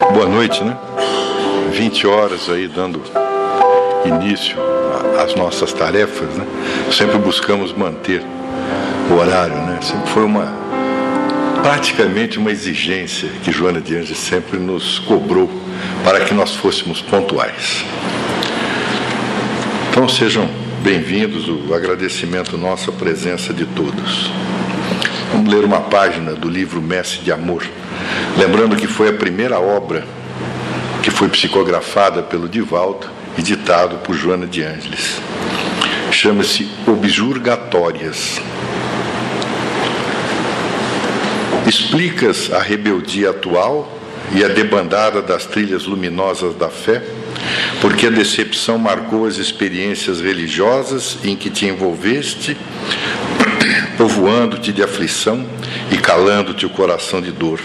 Boa noite, né? 20 horas aí dando início às nossas tarefas, né? Sempre buscamos manter o horário, né? Sempre foi uma praticamente uma exigência que Joana de Anjos sempre nos cobrou para que nós fôssemos pontuais. Então sejam bem-vindos, o agradecimento nosso à presença de todos. Vamos ler uma página do livro Mestre de Amor, lembrando que foi a primeira obra que foi psicografada pelo Divaldo e ditado por Joana de Ângeles. Chama-se Objurgatórias. Explicas a rebeldia atual e a debandada das trilhas luminosas da fé, porque a decepção marcou as experiências religiosas em que te envolveste, povoando-te de aflição e calando-te o coração de dor.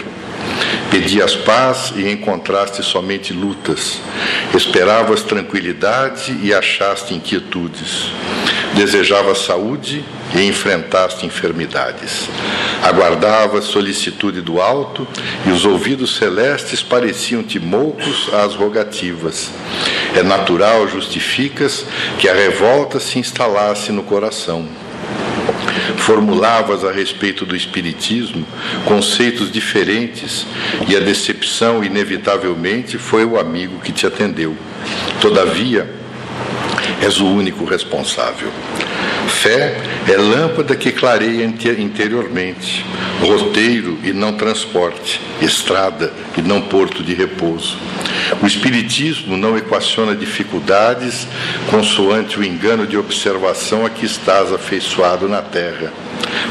Pedias paz e encontraste somente lutas. Esperavas tranquilidade e achaste inquietudes. Desejavas saúde e enfrentaste enfermidades. Aguardavas solicitude do alto e os ouvidos celestes pareciam-te moucos às rogativas. É natural, justificas, que a revolta se instalasse no coração formulavas a respeito do Espiritismo conceitos diferentes e a decepção, inevitavelmente, foi o amigo que te atendeu. Todavia, és o único responsável. Fé é lâmpada que clareia interiormente, roteiro e não transporte, estrada e não porto de repouso. O Espiritismo não equaciona dificuldades consoante o engano de observação a que estás afeiçoado na terra.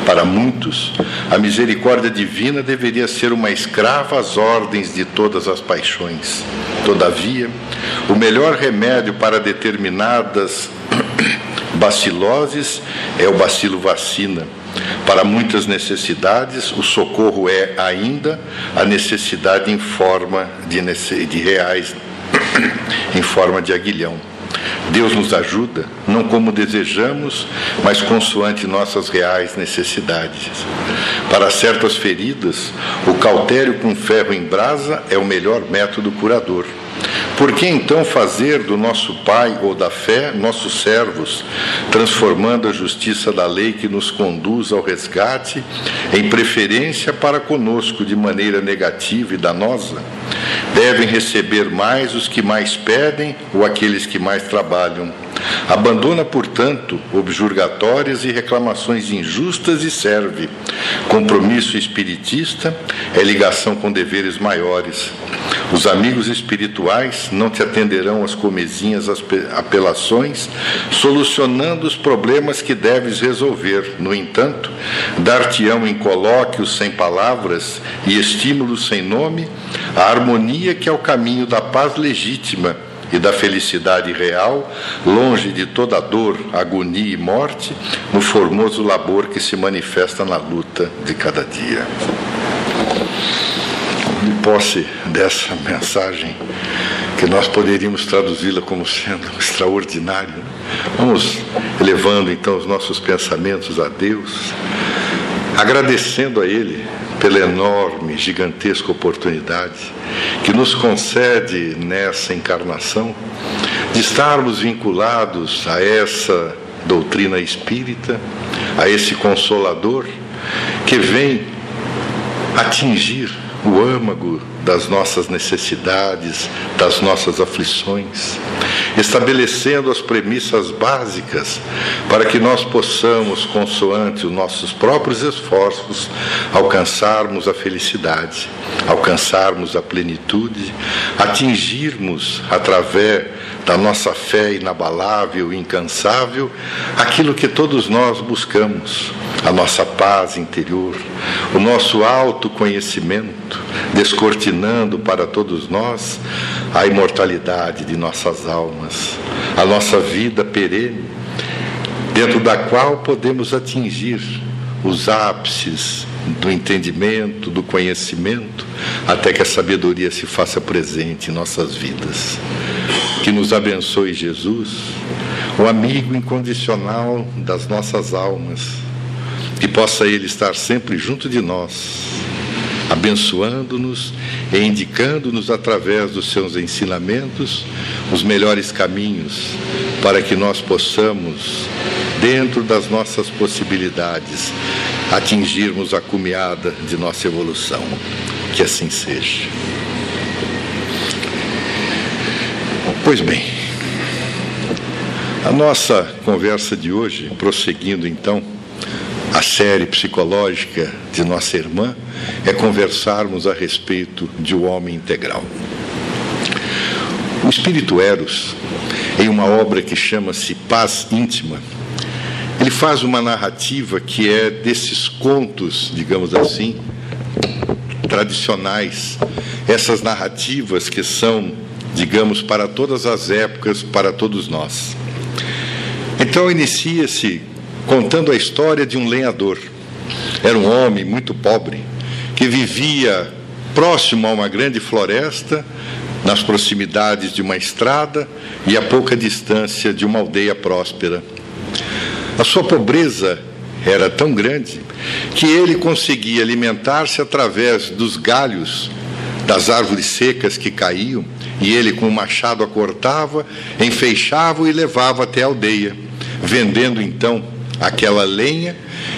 Para muitos, a misericórdia divina deveria ser uma escrava às ordens de todas as paixões. Todavia, o melhor remédio para determinadas baciloses é o bacilo vacina. Para muitas necessidades, o socorro é ainda a necessidade em forma de, de reais, em forma de aguilhão. Deus nos ajuda, não como desejamos, mas consoante nossas reais necessidades. Para certas feridas, o cautério com ferro em brasa é o melhor método curador. Por que então fazer do nosso Pai ou da fé nossos servos, transformando a justiça da lei que nos conduz ao resgate em preferência para conosco de maneira negativa e danosa? Devem receber mais os que mais pedem ou aqueles que mais trabalham. Abandona, portanto, objurgatórias e reclamações injustas e serve. Compromisso espiritista é ligação com deveres maiores. Os amigos espirituais não te atenderão às comezinhas, às apelações, solucionando os problemas que deves resolver. No entanto, dar-te-ão em colóquios sem palavras e estímulos sem nome a harmonia que é o caminho da paz legítima e da felicidade real, longe de toda dor, agonia e morte, no formoso labor que se manifesta na luta de cada dia. De posse dessa mensagem, que nós poderíamos traduzi-la como sendo extraordinária, vamos elevando então os nossos pensamentos a Deus, agradecendo a Ele pela enorme, gigantesca oportunidade que nos concede nessa encarnação de estarmos vinculados a essa doutrina espírita, a esse consolador que vem atingir o âmago das nossas necessidades, das nossas aflições, estabelecendo as premissas básicas para que nós possamos, consoante os nossos próprios esforços, alcançarmos a felicidade, alcançarmos a plenitude, atingirmos através da nossa fé inabalável e incansável aquilo que todos nós buscamos, a nossa paz interior, o nosso autoconhecimento, descortinando para todos nós a imortalidade de nossas almas, a nossa vida perene, dentro da qual podemos atingir os ápices do entendimento, do conhecimento, até que a sabedoria se faça presente em nossas vidas. Que nos abençoe Jesus, o amigo incondicional das nossas almas, que possa Ele estar sempre junto de nós abençoando-nos e indicando-nos através dos seus ensinamentos os melhores caminhos para que nós possamos, dentro das nossas possibilidades, atingirmos a cumeada de nossa evolução. Que assim seja. Pois bem, a nossa conversa de hoje, prosseguindo então a série psicológica de nossa irmã, é conversarmos a respeito de o homem integral. O Espírito Eros, em uma obra que chama-se Paz Íntima, ele faz uma narrativa que é desses contos, digamos assim, tradicionais, essas narrativas que são, digamos, para todas as épocas, para todos nós. Então inicia-se contando a história de um lenhador. Era um homem muito pobre que vivia próximo a uma grande floresta, nas proximidades de uma estrada e a pouca distância de uma aldeia próspera. A sua pobreza era tão grande que ele conseguia alimentar-se através dos galhos das árvores secas que caíam, e ele com o machado a cortava, enfeixava e levava até a aldeia vendendo então aquela lenha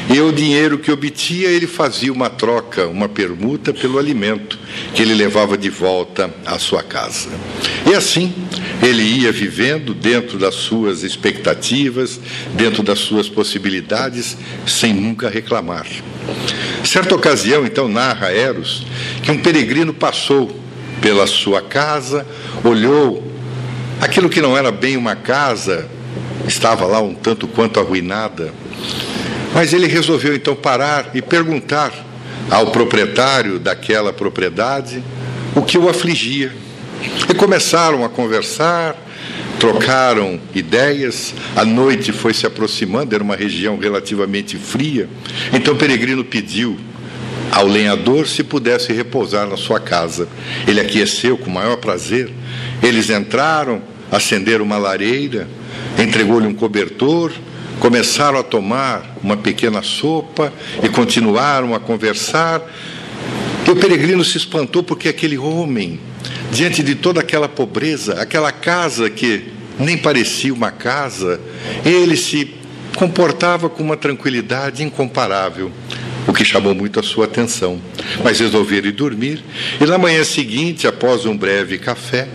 e o dinheiro que obtinha ele fazia uma troca, uma permuta pelo alimento que ele levava de volta à sua casa. E assim ele ia vivendo dentro das suas expectativas, dentro das suas possibilidades, sem nunca reclamar. Certa ocasião, então, narra Eros que um peregrino passou pela sua casa, olhou aquilo que não era bem uma casa, estava lá um tanto quanto arruinada. Mas ele resolveu então parar e perguntar ao proprietário daquela propriedade o que o afligia. E começaram a conversar, trocaram ideias, a noite foi se aproximando, era uma região relativamente fria. Então peregrino pediu ao lenhador se pudesse repousar na sua casa. Ele aqueceu com o maior prazer. Eles entraram, acenderam uma lareira, entregou-lhe um cobertor, começaram a tomar uma pequena sopa e continuaram a conversar. E o peregrino se espantou porque aquele homem, diante de toda aquela pobreza, aquela casa que nem parecia uma casa, ele se comportava com uma tranquilidade incomparável, o que chamou muito a sua atenção. Mas resolveram ir dormir, e na manhã seguinte, após um breve café,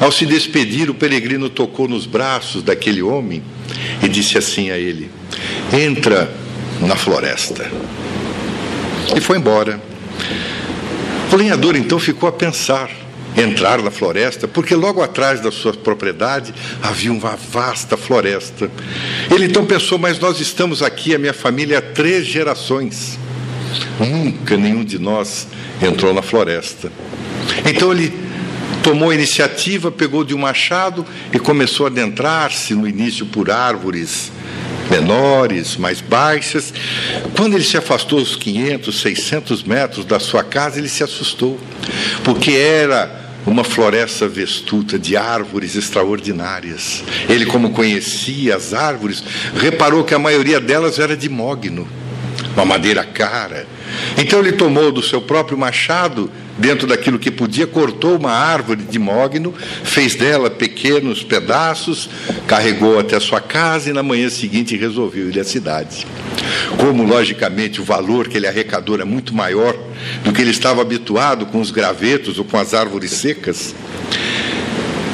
ao se despedir, o peregrino tocou nos braços daquele homem e disse assim a ele: Entra na floresta. E foi embora. O lenhador então ficou a pensar entrar na floresta, porque logo atrás da sua propriedade havia uma vasta floresta. Ele então pensou: Mas nós estamos aqui, a minha família, há três gerações. Nunca nenhum de nós entrou na floresta. Então ele tomou a iniciativa, pegou de um machado e começou a adentrar-se no início por árvores menores, mais baixas. Quando ele se afastou uns 500, 600 metros da sua casa, ele se assustou, porque era uma floresta vestuta de árvores extraordinárias. Ele, como conhecia as árvores, reparou que a maioria delas era de mogno, uma madeira cara. Então ele tomou do seu próprio machado dentro daquilo que podia, cortou uma árvore de mogno, fez dela pequenos pedaços, carregou até a sua casa e na manhã seguinte resolveu ir à cidade. Como, logicamente, o valor que ele arrecadou era muito maior do que ele estava habituado com os gravetos ou com as árvores secas,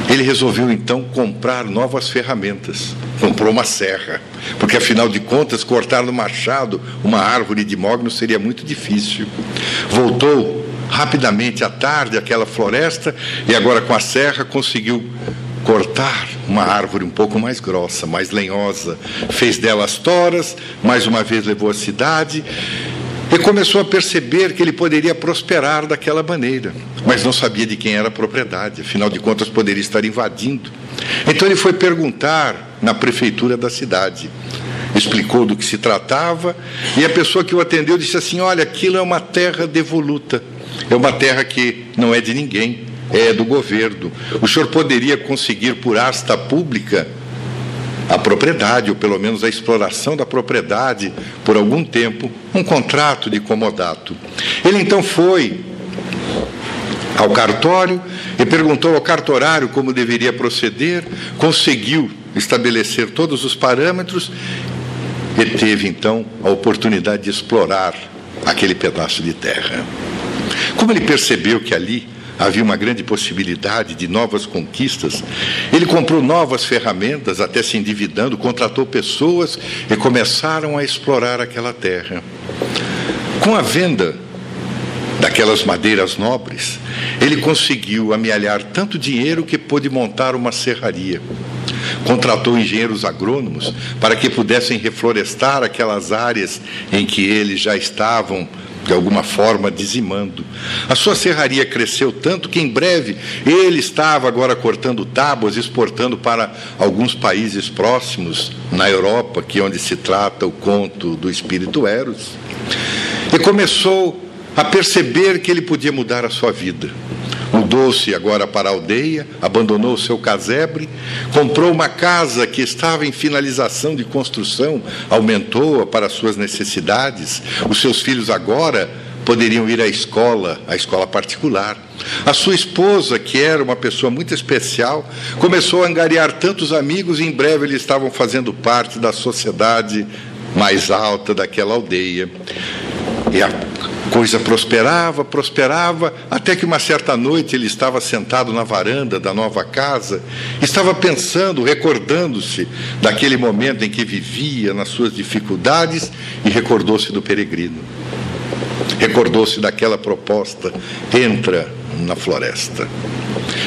ele resolveu então comprar novas ferramentas. Comprou uma serra, porque afinal de contas, cortar no machado uma árvore de mogno seria muito difícil. Voltou rapidamente à tarde aquela floresta e agora com a serra conseguiu cortar uma árvore um pouco mais grossa, mais lenhosa, fez dela as toras, mais uma vez levou à cidade e começou a perceber que ele poderia prosperar daquela maneira, mas não sabia de quem era a propriedade, afinal de contas poderia estar invadindo. Então ele foi perguntar na prefeitura da cidade explicou do que se tratava, e a pessoa que o atendeu disse assim: Olha, aquilo é uma terra devoluta. É uma terra que não é de ninguém, é do governo. O senhor poderia conseguir por asta pública a propriedade, ou pelo menos a exploração da propriedade, por algum tempo, um contrato de comodato. Ele então foi ao cartório e perguntou ao cartorário como deveria proceder, conseguiu estabelecer todos os parâmetros e teve então a oportunidade de explorar aquele pedaço de terra. Como ele percebeu que ali havia uma grande possibilidade de novas conquistas. Ele comprou novas ferramentas, até se endividando, contratou pessoas e começaram a explorar aquela terra. Com a venda daquelas madeiras nobres, ele conseguiu amealhar tanto dinheiro que pôde montar uma serraria. Contratou engenheiros agrônomos para que pudessem reflorestar aquelas áreas em que eles já estavam de alguma forma dizimando. A sua serraria cresceu tanto que em breve ele estava agora cortando tábuas, exportando para alguns países próximos na Europa, que é onde se trata o conto do espírito Eros. E começou a perceber que ele podia mudar a sua vida. Mudou-se agora para a aldeia, abandonou o seu casebre, comprou uma casa que estava em finalização de construção, aumentou-a para suas necessidades. Os seus filhos agora poderiam ir à escola, à escola particular. A sua esposa, que era uma pessoa muito especial, começou a angariar tantos amigos e em breve eles estavam fazendo parte da sociedade mais alta daquela aldeia. E a coisa prosperava, prosperava, até que uma certa noite ele estava sentado na varanda da nova casa, estava pensando, recordando-se daquele momento em que vivia nas suas dificuldades e recordou-se do peregrino. Recordou-se daquela proposta: entra na floresta.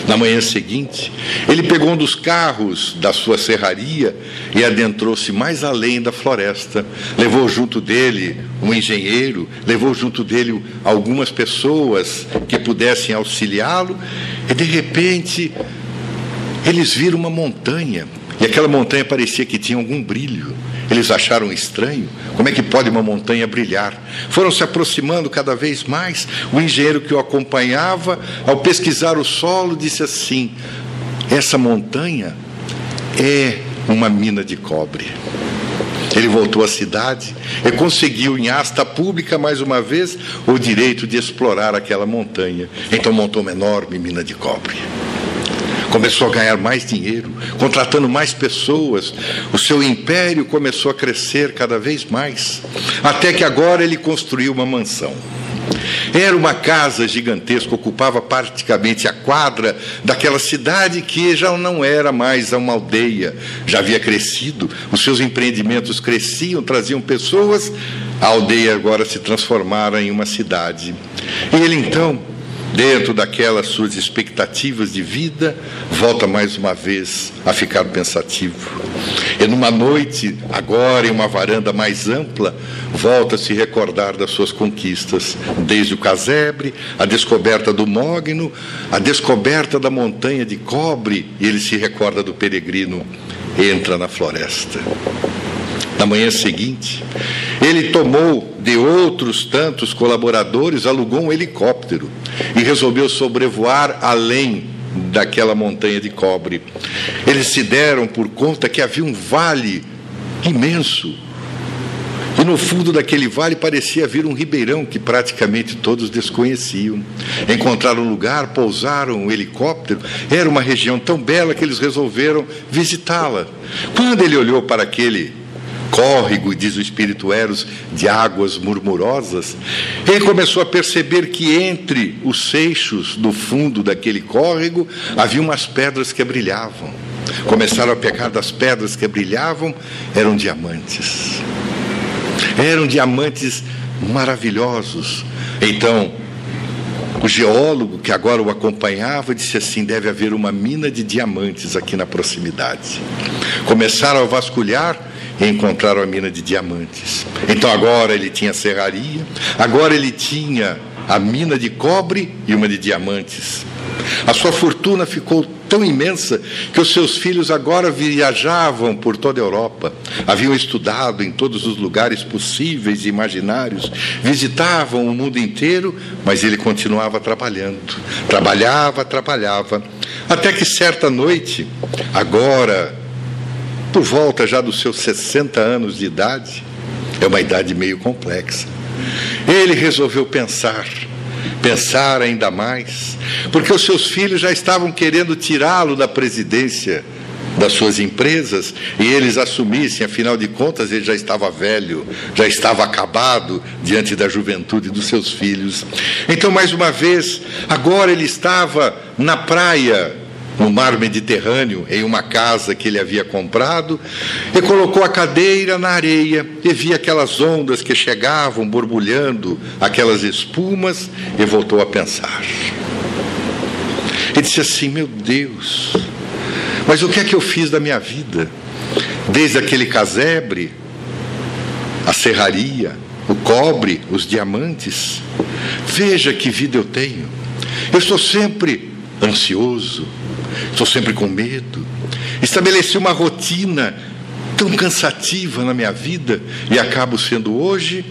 Na manhã seguinte, ele pegou um dos carros da sua serraria e adentrou-se mais além da floresta. Levou junto dele um engenheiro, levou junto dele algumas pessoas que pudessem auxiliá-lo, e de repente eles viram uma montanha, e aquela montanha parecia que tinha algum brilho. Eles acharam estranho. Como é que pode uma montanha brilhar? Foram se aproximando cada vez mais. O engenheiro que o acompanhava, ao pesquisar o solo, disse assim: Essa montanha é uma mina de cobre. Ele voltou à cidade e conseguiu, em asta pública, mais uma vez, o direito de explorar aquela montanha. Então montou uma enorme mina de cobre começou a ganhar mais dinheiro, contratando mais pessoas, o seu império começou a crescer cada vez mais, até que agora ele construiu uma mansão. Era uma casa gigantesca, ocupava praticamente a quadra daquela cidade que já não era mais uma aldeia, já havia crescido, os seus empreendimentos cresciam, traziam pessoas, a aldeia agora se transformara em uma cidade. E ele então dentro daquelas suas expectativas de vida, volta mais uma vez a ficar pensativo. E numa noite, agora em uma varanda mais ampla, volta a se recordar das suas conquistas, desde o casebre, a descoberta do mogno, a descoberta da montanha de cobre, e ele se recorda do peregrino, entra na floresta. Na manhã seguinte, ele tomou de outros tantos colaboradores, alugou um helicóptero e resolveu sobrevoar além daquela montanha de cobre. Eles se deram por conta que havia um vale imenso. E no fundo daquele vale parecia haver um ribeirão que praticamente todos desconheciam. Encontraram um lugar, pousaram um helicóptero. Era uma região tão bela que eles resolveram visitá-la. Quando ele olhou para aquele córrego, diz o Espírito Eros, de águas murmurosas, ele começou a perceber que entre os seixos do fundo daquele córrego havia umas pedras que brilhavam. Começaram a pegar das pedras que brilhavam, eram diamantes. Eram diamantes maravilhosos. Então, o geólogo que agora o acompanhava disse assim: deve haver uma mina de diamantes aqui na proximidade. Começaram a vasculhar e encontraram a mina de diamantes. Então agora ele tinha serraria, agora ele tinha a mina de cobre e uma de diamantes. A sua fortuna ficou tão imensa que os seus filhos agora viajavam por toda a Europa, haviam estudado em todos os lugares possíveis e imaginários, visitavam o mundo inteiro, mas ele continuava trabalhando. Trabalhava, trabalhava, até que certa noite, agora por volta já dos seus 60 anos de idade, é uma idade meio complexa. Ele resolveu pensar, pensar ainda mais, porque os seus filhos já estavam querendo tirá-lo da presidência das suas empresas e eles assumissem, afinal de contas, ele já estava velho, já estava acabado diante da juventude dos seus filhos. Então, mais uma vez, agora ele estava na praia no mar Mediterrâneo, em uma casa que ele havia comprado, e colocou a cadeira na areia e via aquelas ondas que chegavam borbulhando, aquelas espumas, e voltou a pensar. E disse assim: Meu Deus, mas o que é que eu fiz da minha vida? Desde aquele casebre, a serraria, o cobre, os diamantes. Veja que vida eu tenho. Eu estou sempre ansioso, estou sempre com medo. Estabeleci uma rotina tão cansativa na minha vida e acabo sendo hoje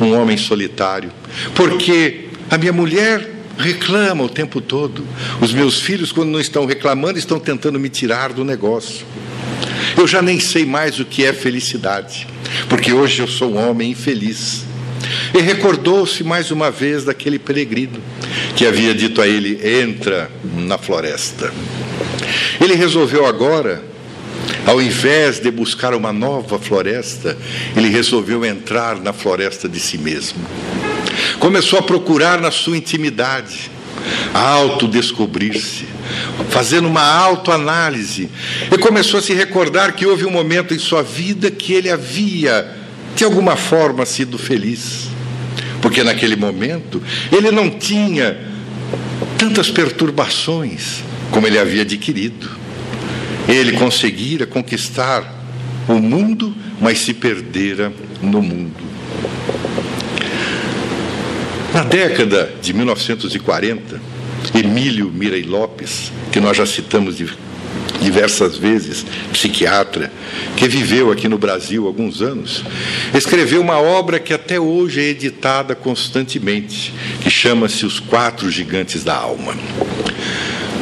um homem solitário, porque a minha mulher reclama o tempo todo. Os meus filhos, quando não estão reclamando, estão tentando me tirar do negócio. Eu já nem sei mais o que é felicidade, porque hoje eu sou um homem infeliz. E recordou-se mais uma vez daquele peregrino que havia dito a ele: entra na floresta. Ele resolveu agora, ao invés de buscar uma nova floresta, ele resolveu entrar na floresta de si mesmo. Começou a procurar na sua intimidade, a autodescobrir-se, fazendo uma autoanálise, e começou a se recordar que houve um momento em sua vida que ele havia, de alguma forma, sido feliz. Porque naquele momento ele não tinha tantas perturbações como ele havia adquirido. Ele conseguira conquistar o mundo, mas se perdera no mundo. Na década de 1940, Emílio Mirei Lopes, que nós já citamos diversas vezes, psiquiatra, que viveu aqui no Brasil alguns anos, escreveu uma obra que até hoje é editada constantemente, que chama-se Os Quatro Gigantes da Alma.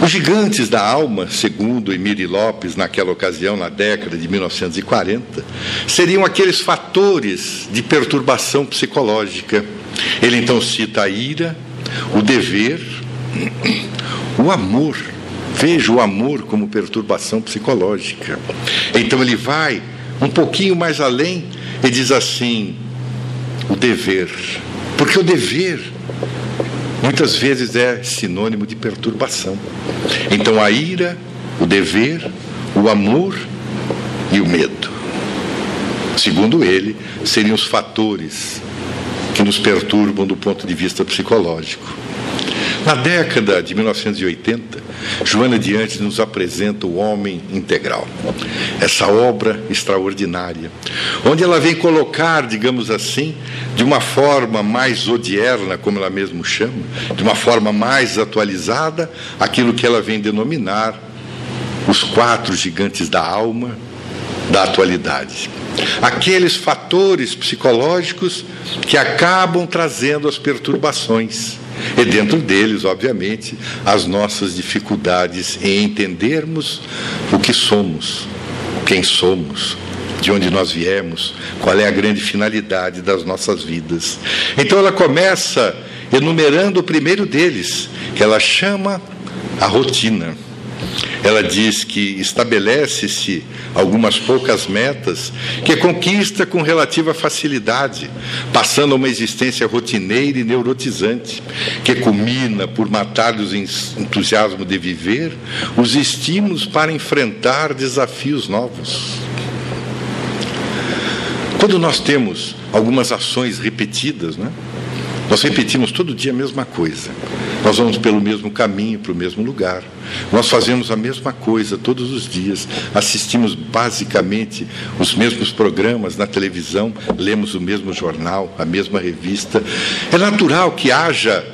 Os gigantes da alma, segundo Emílio Lopes, naquela ocasião, na década de 1940, seriam aqueles fatores de perturbação psicológica ele então cita a ira, o dever, o amor. Veja o amor como perturbação psicológica. Então ele vai um pouquinho mais além e diz assim: o dever. Porque o dever muitas vezes é sinônimo de perturbação. Então a ira, o dever, o amor e o medo. Segundo ele, seriam os fatores que nos perturbam do ponto de vista psicológico. Na década de 1980, Joana Diante nos apresenta o Homem Integral, essa obra extraordinária, onde ela vem colocar, digamos assim, de uma forma mais odierna, como ela mesmo chama, de uma forma mais atualizada, aquilo que ela vem denominar os quatro gigantes da alma da atualidade aqueles fatores psicológicos que acabam trazendo as perturbações. E dentro deles, obviamente, as nossas dificuldades em entendermos o que somos, quem somos, de onde nós viemos, qual é a grande finalidade das nossas vidas. Então ela começa enumerando o primeiro deles, que ela chama a rotina. Ela diz que estabelece-se algumas poucas metas que conquista com relativa facilidade, passando a uma existência rotineira e neurotizante, que culmina por matar os entusiasmo de viver, os estímulos para enfrentar desafios novos. Quando nós temos algumas ações repetidas, né? Nós repetimos todo dia a mesma coisa. Nós vamos pelo mesmo caminho, para o mesmo lugar. Nós fazemos a mesma coisa todos os dias. Assistimos basicamente os mesmos programas na televisão, lemos o mesmo jornal, a mesma revista. É natural que haja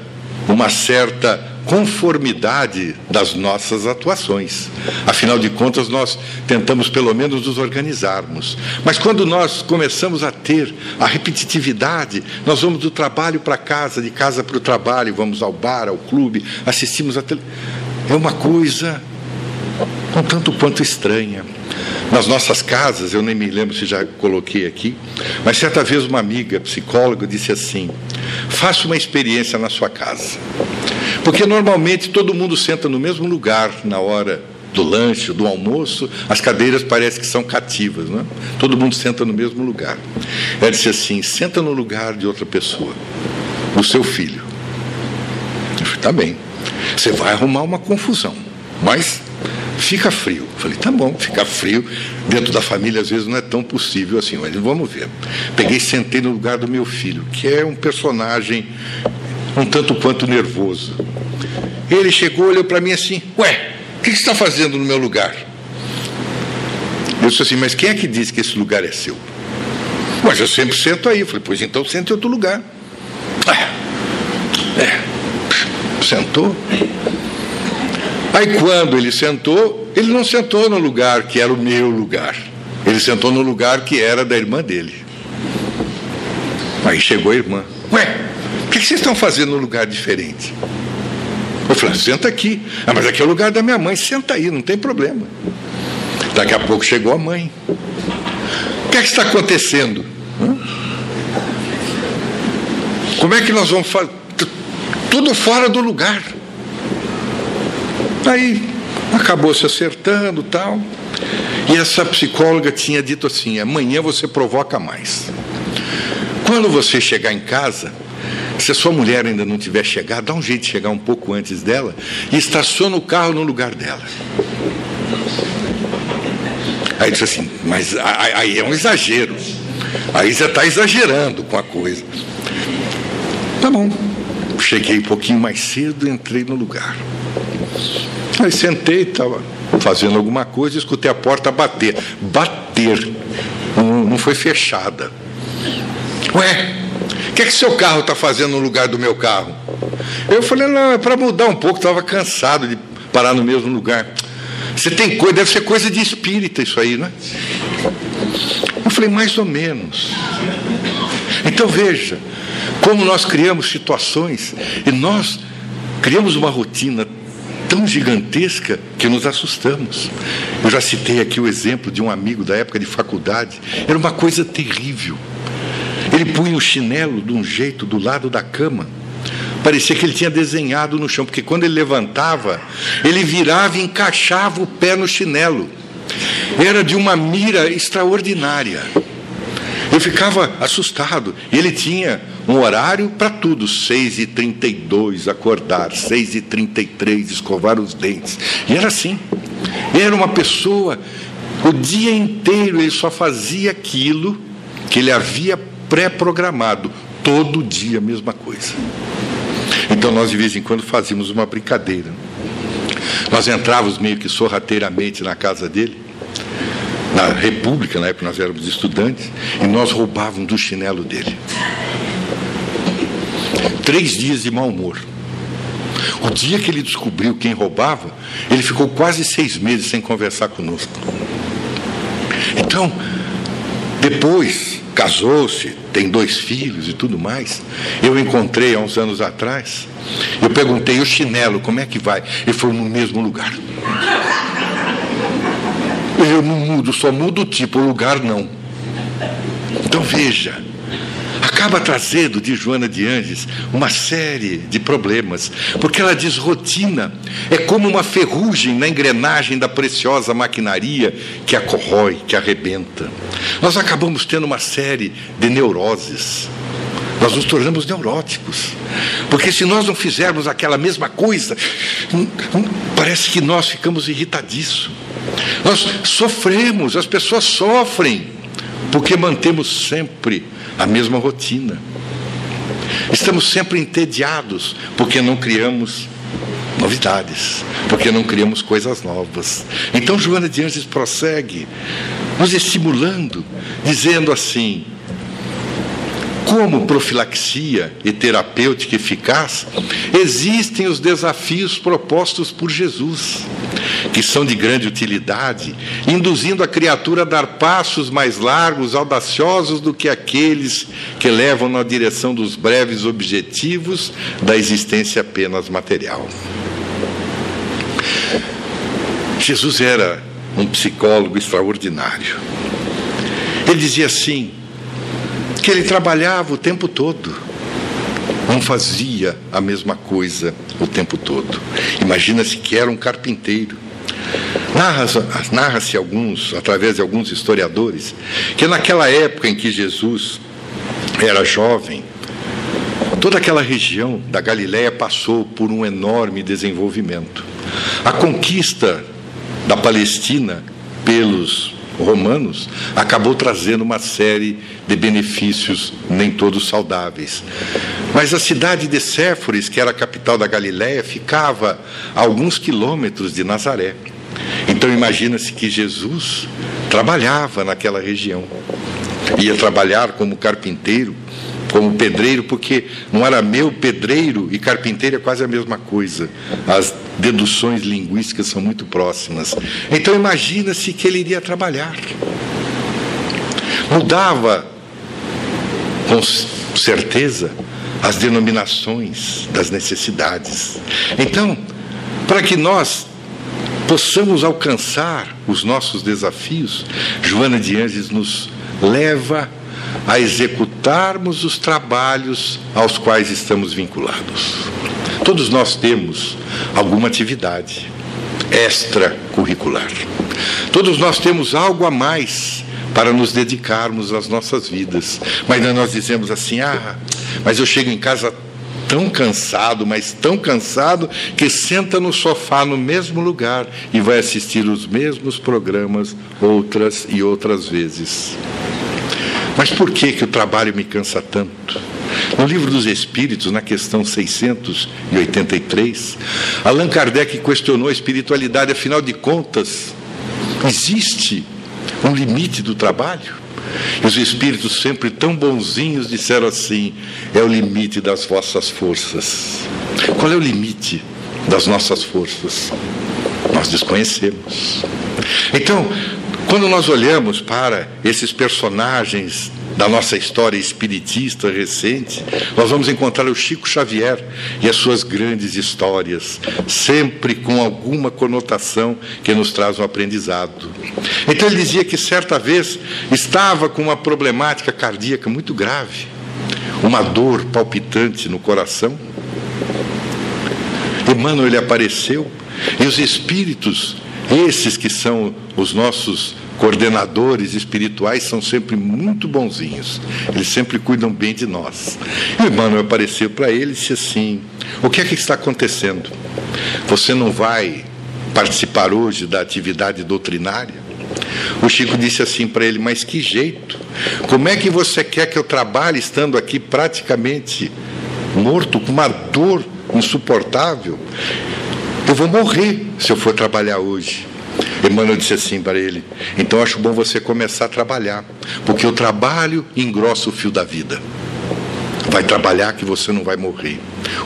uma certa conformidade das nossas atuações. Afinal de contas, nós tentamos pelo menos nos organizarmos. Mas quando nós começamos a ter a repetitividade, nós vamos do trabalho para casa, de casa para o trabalho, vamos ao bar, ao clube, assistimos a tele... É uma coisa um tanto quanto estranha. nas nossas casas, eu nem me lembro se já coloquei aqui, mas certa vez uma amiga psicóloga disse assim: faça uma experiência na sua casa. Porque normalmente todo mundo senta no mesmo lugar na hora do lanche, do almoço, as cadeiras parecem que são cativas, né? todo mundo senta no mesmo lugar. Ela disse assim: senta no lugar de outra pessoa, o seu filho. Eu falei: tá bem, você vai arrumar uma confusão, mas fica frio. Eu falei: tá bom, ficar frio dentro da família às vezes não é tão possível assim, mas vamos ver. Peguei sentei no lugar do meu filho, que é um personagem um tanto quanto nervoso. Ele chegou, olhou para mim assim: ué. O que você está fazendo no meu lugar? Eu disse assim, mas quem é que diz que esse lugar é seu? Mas eu sempre sento aí. Eu falei, pois então sente em outro lugar. Ah, é, sentou. Aí quando ele sentou, ele não sentou no lugar que era o meu lugar. Ele sentou no lugar que era da irmã dele. Aí chegou a irmã. Ué, o que vocês estão fazendo num lugar diferente? Eu falei, senta aqui. Ah, mas aqui é o lugar da minha mãe, senta aí, não tem problema. Daqui a pouco chegou a mãe. O que é que está acontecendo? Como é que nós vamos fazer? Tudo fora do lugar. Aí acabou se acertando tal. E essa psicóloga tinha dito assim: amanhã você provoca mais. Quando você chegar em casa, se a sua mulher ainda não tiver chegado, dá um jeito de chegar um pouco antes dela e estaciona o carro no lugar dela. Aí disse assim, mas aí é um exagero. Aí você está exagerando com a coisa. Tá bom. Cheguei um pouquinho mais cedo e entrei no lugar. Aí sentei, estava fazendo alguma coisa, escutei a porta bater. Bater. Não, não foi fechada. Ué, o que é que seu carro está fazendo no lugar do meu carro? Eu falei, não, é para mudar um pouco, estava cansado de parar no mesmo lugar. Você tem coisa, deve ser coisa de espírita isso aí, né? Eu falei, mais ou menos. Então veja, como nós criamos situações e nós criamos uma rotina tão gigantesca que nos assustamos. Eu já citei aqui o exemplo de um amigo da época de faculdade, era uma coisa terrível. Ele punha o chinelo de um jeito do lado da cama. Parecia que ele tinha desenhado no chão, porque quando ele levantava, ele virava e encaixava o pé no chinelo. Era de uma mira extraordinária. Eu ficava assustado. Ele tinha um horário para tudo: 6h32 acordar, 6h33 escovar os dentes. E era assim. Era uma pessoa, o dia inteiro ele só fazia aquilo que ele havia pré-programado. Todo dia a mesma coisa. Então nós de vez em quando fazíamos uma brincadeira. Nós entrávamos meio que sorrateiramente na casa dele, na República, na época nós éramos estudantes, e nós roubávamos do chinelo dele. Três dias de mau humor. O dia que ele descobriu quem roubava, ele ficou quase seis meses sem conversar conosco. Então, depois, casou-se, tem dois filhos e tudo mais. Eu encontrei há uns anos atrás. Eu perguntei o chinelo, como é que vai? Ele falou no mesmo lugar. Eu não mudo, só mudo o tipo, o lugar não. Então veja, acaba trazendo de Joana de Anges uma série de problemas, porque ela diz rotina é como uma ferrugem na engrenagem da preciosa maquinaria que a corrói, que arrebenta. Nós acabamos tendo uma série de neuroses. Nós nos tornamos neuróticos. Porque se nós não fizermos aquela mesma coisa, hum, hum, parece que nós ficamos irritadiços. Nós sofremos, as pessoas sofrem, porque mantemos sempre a mesma rotina. Estamos sempre entediados porque não criamos novidades, porque não criamos coisas novas. Então Joana de Anjos prossegue, nos estimulando, dizendo assim: como profilaxia e terapêutica eficaz, existem os desafios propostos por Jesus, que são de grande utilidade, induzindo a criatura a dar passos mais largos, audaciosos do que aqueles que levam na direção dos breves objetivos da existência apenas material. Jesus era um psicólogo extraordinário. Ele dizia assim: que ele trabalhava o tempo todo, não fazia a mesma coisa o tempo todo. Imagina-se que era um carpinteiro. Narra-se narra alguns, através de alguns historiadores, que naquela época em que Jesus era jovem, toda aquela região da Galiléia passou por um enorme desenvolvimento. A conquista da Palestina pelos romanos acabou trazendo uma série de benefícios, nem todos saudáveis. Mas a cidade de Séforis, que era a capital da Galiléia, ficava a alguns quilômetros de Nazaré. Então imagina-se que Jesus trabalhava naquela região. Ia trabalhar como carpinteiro, como pedreiro, porque não era meu pedreiro e carpinteiro é quase a mesma coisa. As deduções linguísticas são muito próximas. Então imagina-se que ele iria trabalhar. Mudava, com certeza, as denominações das necessidades. Então, para que nós possamos alcançar os nossos desafios, Joana de Anjos nos leva a executarmos os trabalhos aos quais estamos vinculados. Todos nós temos alguma atividade extracurricular. Todos nós temos algo a mais para nos dedicarmos às nossas vidas. Mas nós dizemos assim: ah, mas eu chego em casa tão cansado, mas tão cansado, que senta no sofá no mesmo lugar e vai assistir os mesmos programas outras e outras vezes. Mas por que, que o trabalho me cansa tanto? No livro dos Espíritos, na questão 683, Allan Kardec questionou a espiritualidade, afinal de contas, existe um limite do trabalho? E os espíritos, sempre tão bonzinhos, disseram assim: é o limite das vossas forças. Qual é o limite das nossas forças? Nós desconhecemos. Então, quando nós olhamos para esses personagens da nossa história espiritista recente, nós vamos encontrar o Chico Xavier e as suas grandes histórias, sempre com alguma conotação que nos traz um aprendizado. Então ele dizia que certa vez estava com uma problemática cardíaca muito grave, uma dor palpitante no coração. Emmanuel ele apareceu e os espíritos esses que são os nossos coordenadores espirituais são sempre muito bonzinhos. Eles sempre cuidam bem de nós. E o Emmanuel apareceu para ele e disse assim: O que é que está acontecendo? Você não vai participar hoje da atividade doutrinária? O Chico disse assim para ele: Mas que jeito? Como é que você quer que eu trabalhe estando aqui praticamente morto, com uma dor insuportável? Eu vou morrer se eu for trabalhar hoje. Emmanuel disse assim para ele: Então acho bom você começar a trabalhar, porque o trabalho engrossa o fio da vida. Vai trabalhar que você não vai morrer.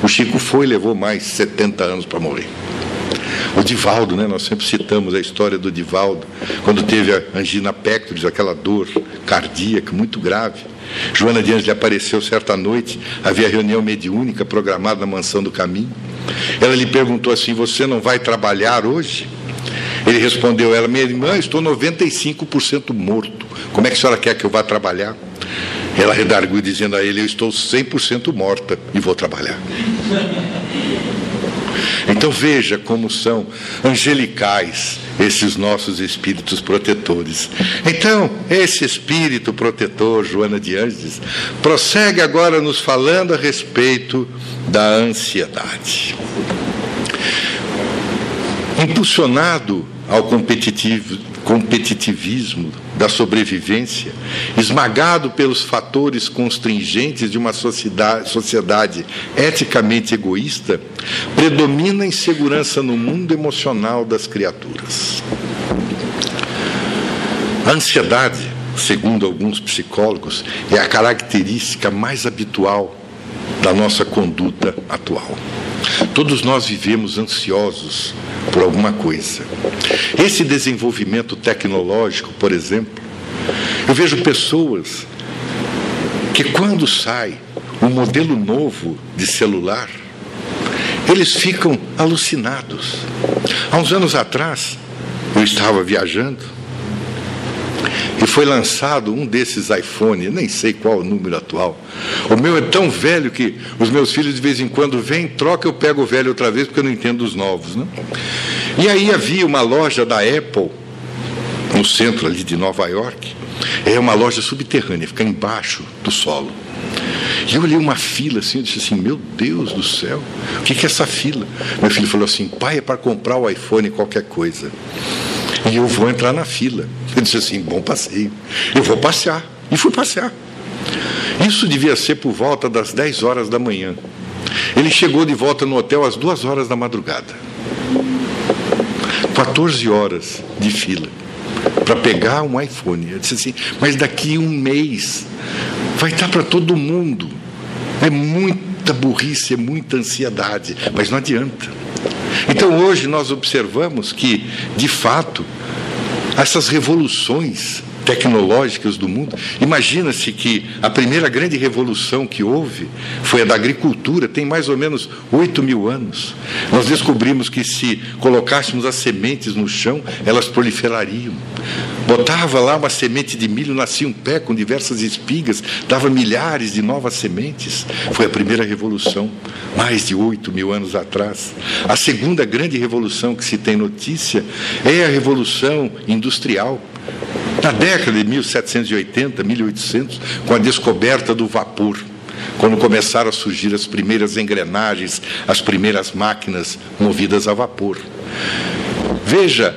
O Chico foi e levou mais 70 anos para morrer. O Divaldo, né? nós sempre citamos a história do Divaldo, quando teve a angina pectoris, aquela dor cardíaca muito grave. Joana de Anjos lhe apareceu certa noite, havia reunião mediúnica programada na mansão do caminho. Ela lhe perguntou assim: Você não vai trabalhar hoje? Ele respondeu: Ela, minha irmã, estou 95% morto. Como é que a senhora quer que eu vá trabalhar? Ela redarguiu, dizendo a ele: Eu estou 100% morta e vou trabalhar. Então veja como são angelicais esses nossos espíritos protetores. Então, esse espírito protetor, Joana de Anjos, prossegue agora nos falando a respeito da ansiedade. Impulsionado ao competitivismo da sobrevivência, esmagado pelos fatores constringentes de uma sociedade, sociedade eticamente egoísta, predomina a insegurança no mundo emocional das criaturas. A ansiedade, segundo alguns psicólogos, é a característica mais habitual da nossa conduta atual. Todos nós vivemos ansiosos por alguma coisa. Esse desenvolvimento tecnológico, por exemplo, eu vejo pessoas que quando sai um modelo novo de celular, eles ficam alucinados. Há uns anos atrás, eu estava viajando e foi lançado um desses iPhone, nem sei qual o número atual. O meu é tão velho que os meus filhos de vez em quando vêm, troca, eu pego o velho outra vez porque eu não entendo os novos. Né? E aí havia uma loja da Apple no centro ali de Nova York. É uma loja subterrânea, fica embaixo do solo. E eu olhei uma fila assim, eu disse assim, meu Deus do céu, o que, que é essa fila? Meu filho falou assim, pai, é para comprar o iPhone qualquer coisa. E eu vou entrar na fila. Eu disse assim, bom passeio. Eu vou passear. E fui passear. Isso devia ser por volta das 10 horas da manhã. Ele chegou de volta no hotel às duas horas da madrugada. 14 horas de fila para pegar um iPhone. Eu disse assim, mas daqui um mês vai estar para todo mundo. É muita burrice, é muita ansiedade, mas não adianta. Então hoje nós observamos que, de fato, essas revoluções tecnológicas do mundo. Imagina-se que a primeira grande revolução que houve foi a da agricultura, tem mais ou menos 8 mil anos. Nós descobrimos que se colocássemos as sementes no chão, elas proliferariam. Botava lá uma semente de milho, nascia um pé com diversas espigas, dava milhares de novas sementes. Foi a primeira revolução, mais de 8 mil anos atrás. A segunda grande revolução que se tem notícia é a revolução industrial na década de 1780, 1800, com a descoberta do vapor, quando começaram a surgir as primeiras engrenagens, as primeiras máquinas movidas a vapor. Veja,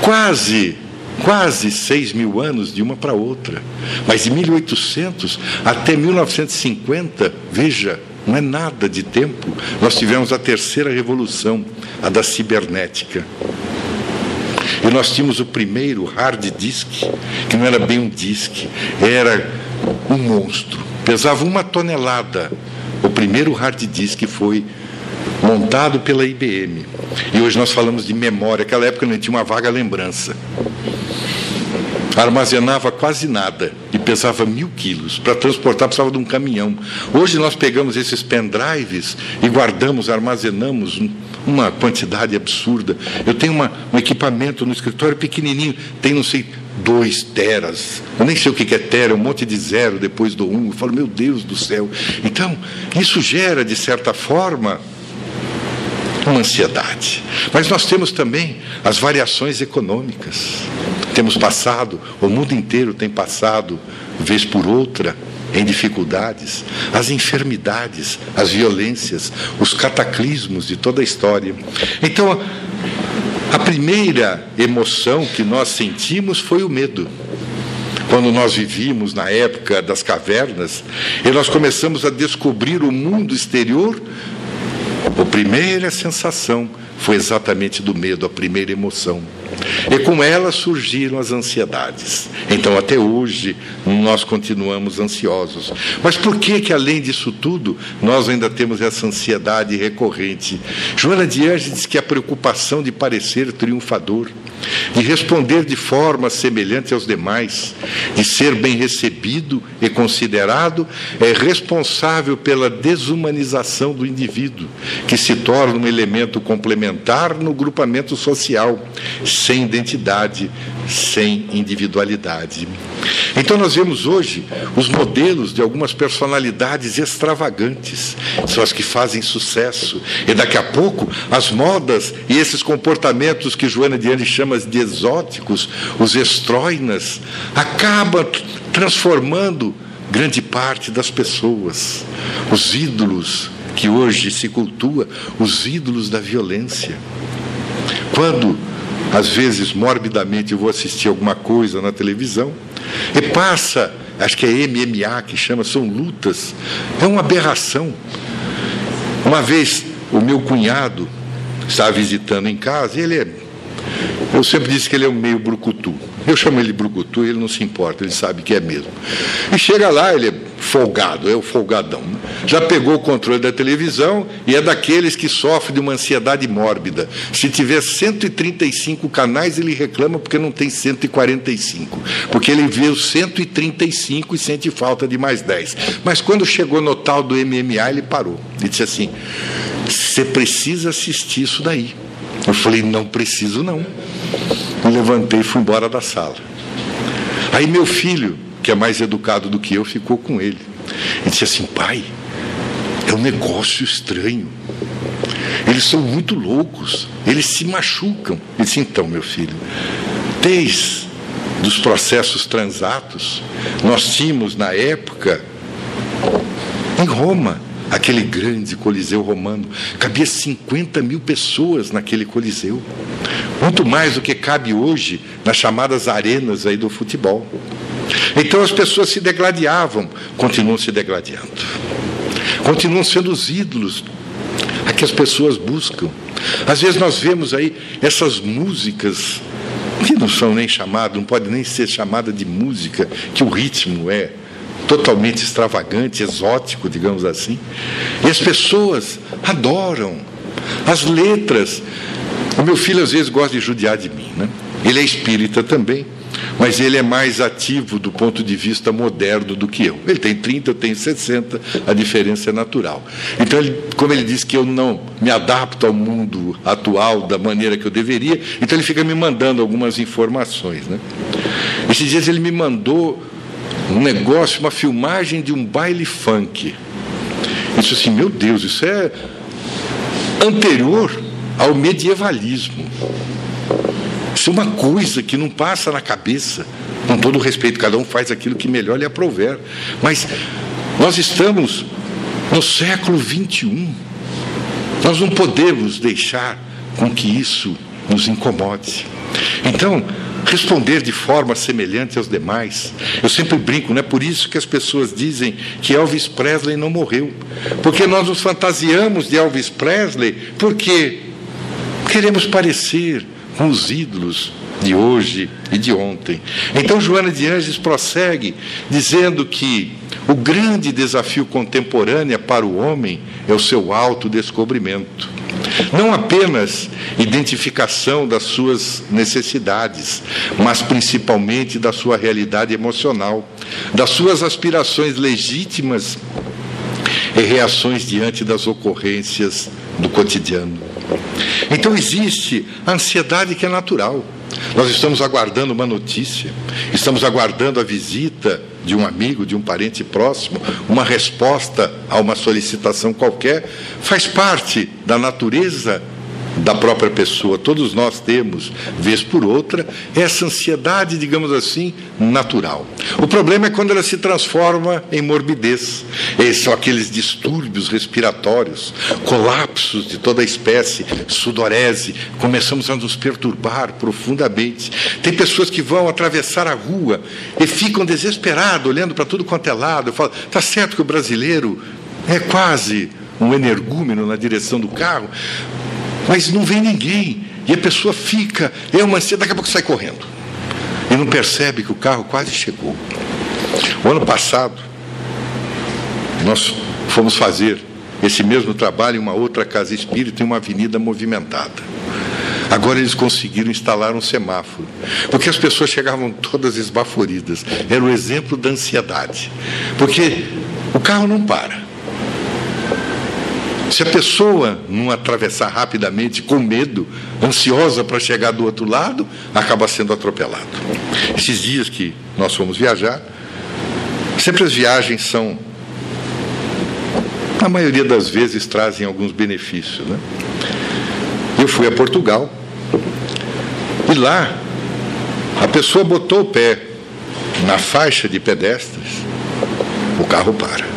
quase quase seis mil anos de uma para outra. Mas de 1800 até 1950, veja, não é nada de tempo, nós tivemos a terceira revolução, a da cibernética. E nós tínhamos o primeiro hard disk, que não era bem um disk, era um monstro. Pesava uma tonelada. O primeiro hard disk foi montado pela IBM. E hoje nós falamos de memória. Naquela época não tinha uma vaga lembrança. Armazenava quase nada e pesava mil quilos. Para transportar precisava de um caminhão. Hoje nós pegamos esses pendrives e guardamos, armazenamos uma quantidade absurda. Eu tenho uma, um equipamento no escritório pequenininho, tem, não sei, dois teras. Eu nem sei o que é tera, um monte de zero depois do um. Eu falo, meu Deus do céu. Então, isso gera, de certa forma, uma ansiedade. Mas nós temos também as variações econômicas. Temos passado, o mundo inteiro tem passado, vez por outra, em dificuldades, as enfermidades, as violências, os cataclismos de toda a história. Então, a primeira emoção que nós sentimos foi o medo. Quando nós vivíamos na época das cavernas, e nós começamos a descobrir o mundo exterior, a primeira sensação foi exatamente do medo, a primeira emoção. E com ela surgiram as ansiedades. Então, até hoje, nós continuamos ansiosos. Mas por que, que além disso tudo, nós ainda temos essa ansiedade recorrente? Joana de Anjos diz que a preocupação de parecer triunfador de responder de forma semelhante aos demais, de ser bem recebido e considerado, é responsável pela desumanização do indivíduo, que se torna um elemento complementar no grupamento social, sem identidade, sem individualidade. Então, nós vemos hoje os modelos de algumas personalidades extravagantes, são as que fazem sucesso, e daqui a pouco as modas e esses comportamentos que Joana Diane chama de exóticos, os estroinas, acabam transformando grande parte das pessoas, os ídolos que hoje se cultua, os ídolos da violência. Quando às vezes, morbidamente, eu vou assistir alguma coisa na televisão e passa, acho que é MMA que chama, são lutas. É uma aberração. Uma vez, o meu cunhado estava visitando em casa, e ele é. Eu sempre disse que ele é um meio brucutu. Eu chamo ele de brucutu e ele não se importa, ele sabe que é mesmo. E chega lá, ele é folgado, é o folgadão. Já pegou o controle da televisão e é daqueles que sofrem de uma ansiedade mórbida. Se tiver 135 canais, ele reclama porque não tem 145. Porque ele vê os 135 e sente falta de mais 10. Mas quando chegou no tal do MMA, ele parou. Ele disse assim: você precisa assistir isso daí. Eu falei: não preciso, não. Me levantei e fui embora da sala. Aí meu filho, que é mais educado do que eu, ficou com ele. E disse assim: pai, é um negócio estranho. Eles são muito loucos, eles se machucam. Ele disse: então, meu filho, desde dos processos transatos, nós tínhamos na época, em Roma, aquele grande coliseu romano, cabia 50 mil pessoas naquele coliseu, muito mais do que cabe hoje nas chamadas arenas aí do futebol. Então as pessoas se degladiavam, continuam se degladiando, continuam sendo os ídolos a que as pessoas buscam. Às vezes nós vemos aí essas músicas que não são nem chamadas, não pode nem ser chamada de música, que o ritmo é totalmente extravagante, exótico, digamos assim. E as pessoas adoram as letras. O meu filho às vezes gosta de judiar de mim, né? Ele é espírita também mas ele é mais ativo do ponto de vista moderno do que eu. Ele tem 30, eu tenho 60, a diferença é natural. Então, ele, como ele diz que eu não me adapto ao mundo atual da maneira que eu deveria, então ele fica me mandando algumas informações. Né? Esses dias ele me mandou um negócio, uma filmagem de um baile funk. Disse assim, meu Deus, isso é anterior ao medievalismo. Isso é uma coisa que não passa na cabeça. Com todo respeito, cada um faz aquilo que melhor lhe aprover. Mas nós estamos no século 21. Nós não podemos deixar com que isso nos incomode. Então, responder de forma semelhante aos demais. Eu sempre brinco, não é por isso que as pessoas dizem que Elvis Presley não morreu. Porque nós nos fantasiamos de Elvis Presley porque queremos parecer com os ídolos de hoje e de ontem. Então, Joana de Anges prossegue dizendo que o grande desafio contemporâneo para o homem é o seu autodescobrimento. Não apenas identificação das suas necessidades, mas principalmente da sua realidade emocional, das suas aspirações legítimas e reações diante das ocorrências do cotidiano. Então existe a ansiedade que é natural. Nós estamos aguardando uma notícia, estamos aguardando a visita de um amigo, de um parente próximo, uma resposta a uma solicitação qualquer, faz parte da natureza da própria pessoa. Todos nós temos, vez por outra, essa ansiedade, digamos assim, natural. O problema é quando ela se transforma em morbidez. Esses são aqueles distúrbios respiratórios, colapsos de toda espécie, sudorese, começamos a nos perturbar profundamente. Tem pessoas que vão atravessar a rua e ficam desesperados, olhando para tudo quanto é lado. Eu falo, está certo que o brasileiro é quase um energúmeno na direção do carro, mas não vem ninguém. E a pessoa fica, é uma ansiedade, daqui a pouco sai correndo. E não percebe que o carro quase chegou. O ano passado, nós fomos fazer esse mesmo trabalho em uma outra casa espírita, em uma avenida movimentada. Agora eles conseguiram instalar um semáforo, porque as pessoas chegavam todas esbaforidas. Era o exemplo da ansiedade. Porque o carro não para. Se a pessoa não atravessar rapidamente, com medo, ansiosa para chegar do outro lado, acaba sendo atropelado. Esses dias que nós fomos viajar, sempre as viagens são, na maioria das vezes, trazem alguns benefícios. Né? Eu fui a Portugal e lá a pessoa botou o pé na faixa de pedestres, o carro para.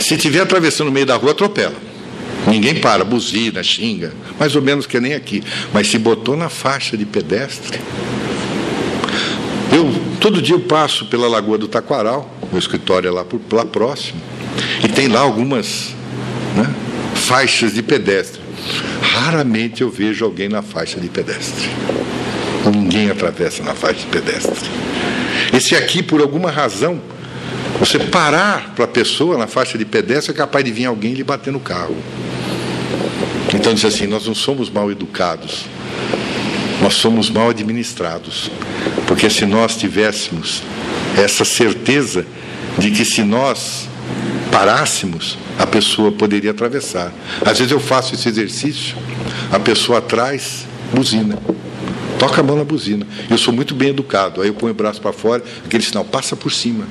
Se estiver atravessando no meio da rua, atropela. Ninguém para, buzina, xinga, mais ou menos que nem aqui. Mas se botou na faixa de pedestre. Eu, todo dia eu passo pela Lagoa do Taquaral, meu escritório é lá, por, lá próximo, e tem lá algumas né, faixas de pedestre. Raramente eu vejo alguém na faixa de pedestre. Ninguém atravessa na faixa de pedestre. Esse aqui, por alguma razão, você parar para a pessoa na faixa de pedestre é capaz de vir alguém lhe bater no carro. Então diz assim: nós não somos mal educados, nós somos mal administrados. Porque se nós tivéssemos essa certeza de que se nós parássemos, a pessoa poderia atravessar. Às vezes eu faço esse exercício, a pessoa atrás buzina. Toca a mão na buzina. Eu sou muito bem educado. Aí eu ponho o braço para fora, aquele sinal, passa por cima.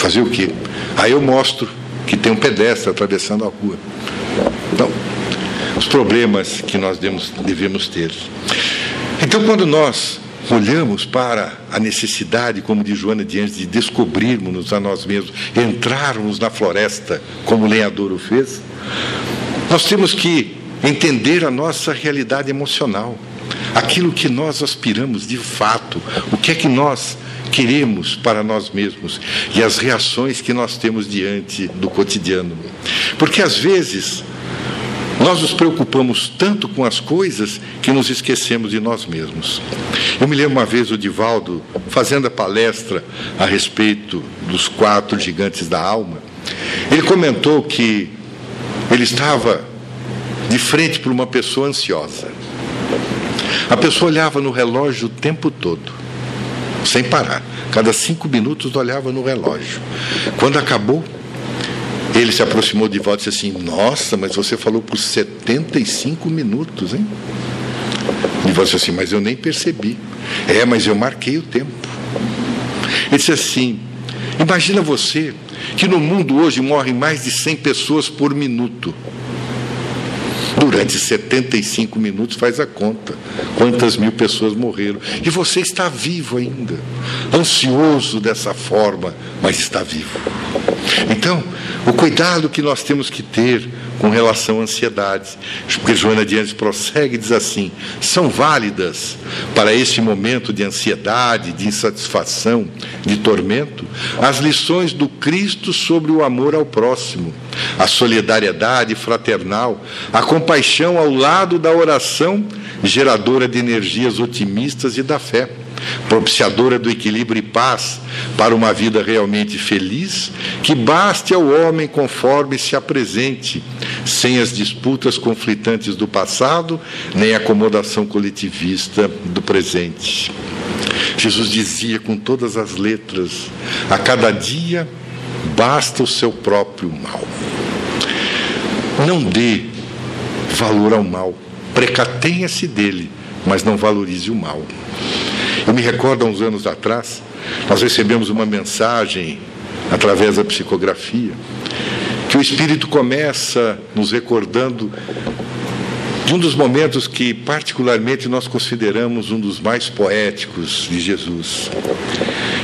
Fazer o quê? Aí eu mostro que tem um pedestre atravessando a rua. Então, os problemas que nós devemos ter. Então, quando nós olhamos para a necessidade, como diz Joana diante de descobrirmos a nós mesmos, entrarmos na floresta, como o lenhador o fez, nós temos que entender a nossa realidade emocional, aquilo que nós aspiramos de fato, o que é que nós queremos para nós mesmos e as reações que nós temos diante do cotidiano. Porque às vezes nós nos preocupamos tanto com as coisas que nos esquecemos de nós mesmos. Eu me lembro uma vez o Divaldo fazendo a palestra a respeito dos quatro gigantes da alma. Ele comentou que ele estava de frente para uma pessoa ansiosa. A pessoa olhava no relógio o tempo todo, sem parar. Cada cinco minutos olhava no relógio. Quando acabou, ele se aproximou de volta e disse assim: Nossa, mas você falou por 75 minutos, hein? E você assim: Mas eu nem percebi. É, mas eu marquei o tempo. Ele disse assim: Imagina você que no mundo hoje morrem mais de 100 pessoas por minuto. Durante 75 minutos, faz a conta. Quantas mil pessoas morreram. E você está vivo ainda. Ansioso dessa forma, mas está vivo. Então, o cuidado que nós temos que ter com relação à ansiedade. Porque Joana Dias prossegue e diz assim: são válidas para esse momento de ansiedade, de insatisfação, de tormento, as lições do Cristo sobre o amor ao próximo, a solidariedade fraternal, a compaixão ao lado da oração geradora de energias otimistas e da fé propiciadora do equilíbrio e paz para uma vida realmente feliz, que baste ao homem conforme se apresente, sem as disputas conflitantes do passado, nem a acomodação coletivista do presente. Jesus dizia com todas as letras: a cada dia basta o seu próprio mal. Não dê valor ao mal, precatenha-se dele, mas não valorize o mal. Eu me recordo, há uns anos atrás, nós recebemos uma mensagem através da psicografia, que o Espírito começa nos recordando de um dos momentos que, particularmente, nós consideramos um dos mais poéticos de Jesus.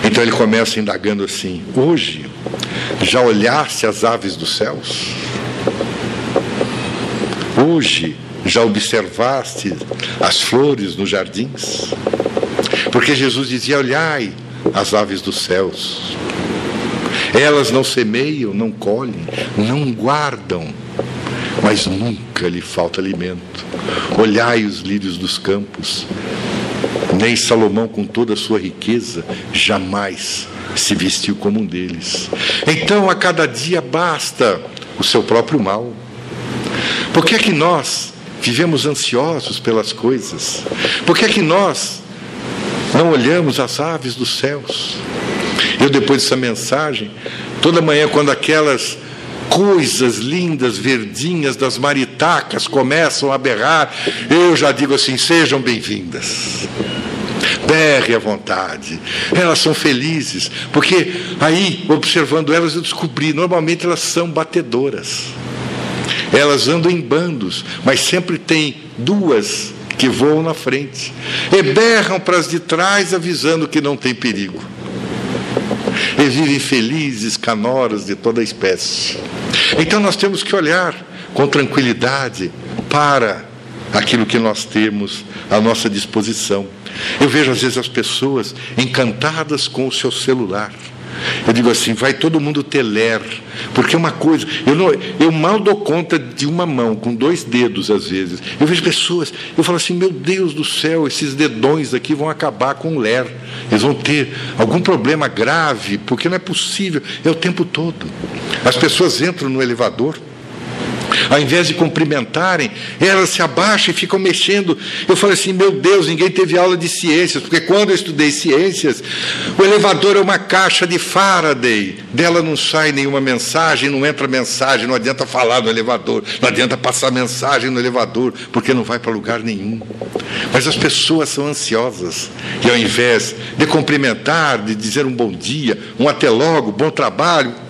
Então ele começa indagando assim: Hoje, já olhaste as aves dos céus? Hoje, já observaste as flores nos jardins? Porque Jesus dizia: Olhai as aves dos céus. Elas não semeiam, não colhem, não guardam, mas nunca lhe falta alimento. Olhai os lírios dos campos. Nem Salomão, com toda a sua riqueza, jamais se vestiu como um deles. Então, a cada dia basta o seu próprio mal. Por que é que nós vivemos ansiosos pelas coisas? Por que é que nós não olhamos as aves dos céus. Eu, depois dessa mensagem, toda manhã, quando aquelas coisas lindas, verdinhas das maritacas começam a berrar, eu já digo assim: sejam bem-vindas. Berre à vontade. Elas são felizes, porque aí, observando elas, eu descobri: normalmente elas são batedoras. Elas andam em bandos, mas sempre tem duas que voam na frente e berram para as de trás, avisando que não tem perigo. E vivem felizes, canoras de toda espécie. Então nós temos que olhar com tranquilidade para aquilo que nós temos à nossa disposição. Eu vejo às vezes as pessoas encantadas com o seu celular eu digo assim, vai todo mundo ter ler, porque uma coisa, eu, não, eu mal dou conta de uma mão, com dois dedos às vezes. Eu vejo pessoas, eu falo assim, meu Deus do céu, esses dedões aqui vão acabar com o ler. Eles vão ter algum problema grave, porque não é possível, é o tempo todo. As pessoas entram no elevador, Ao invés de cumprimentarem, elas se abaixam e ficam mexendo. Eu falei assim: meu Deus, ninguém teve aula de ciências, porque quando eu estudei ciências, o elevador é uma caixa de Faraday. Dela não sai nenhuma mensagem, não entra mensagem, não adianta falar no elevador, não adianta passar mensagem no elevador, porque não vai para lugar nenhum. Mas as pessoas são ansiosas. E ao invés de cumprimentar, de dizer um bom dia, um até logo, bom trabalho,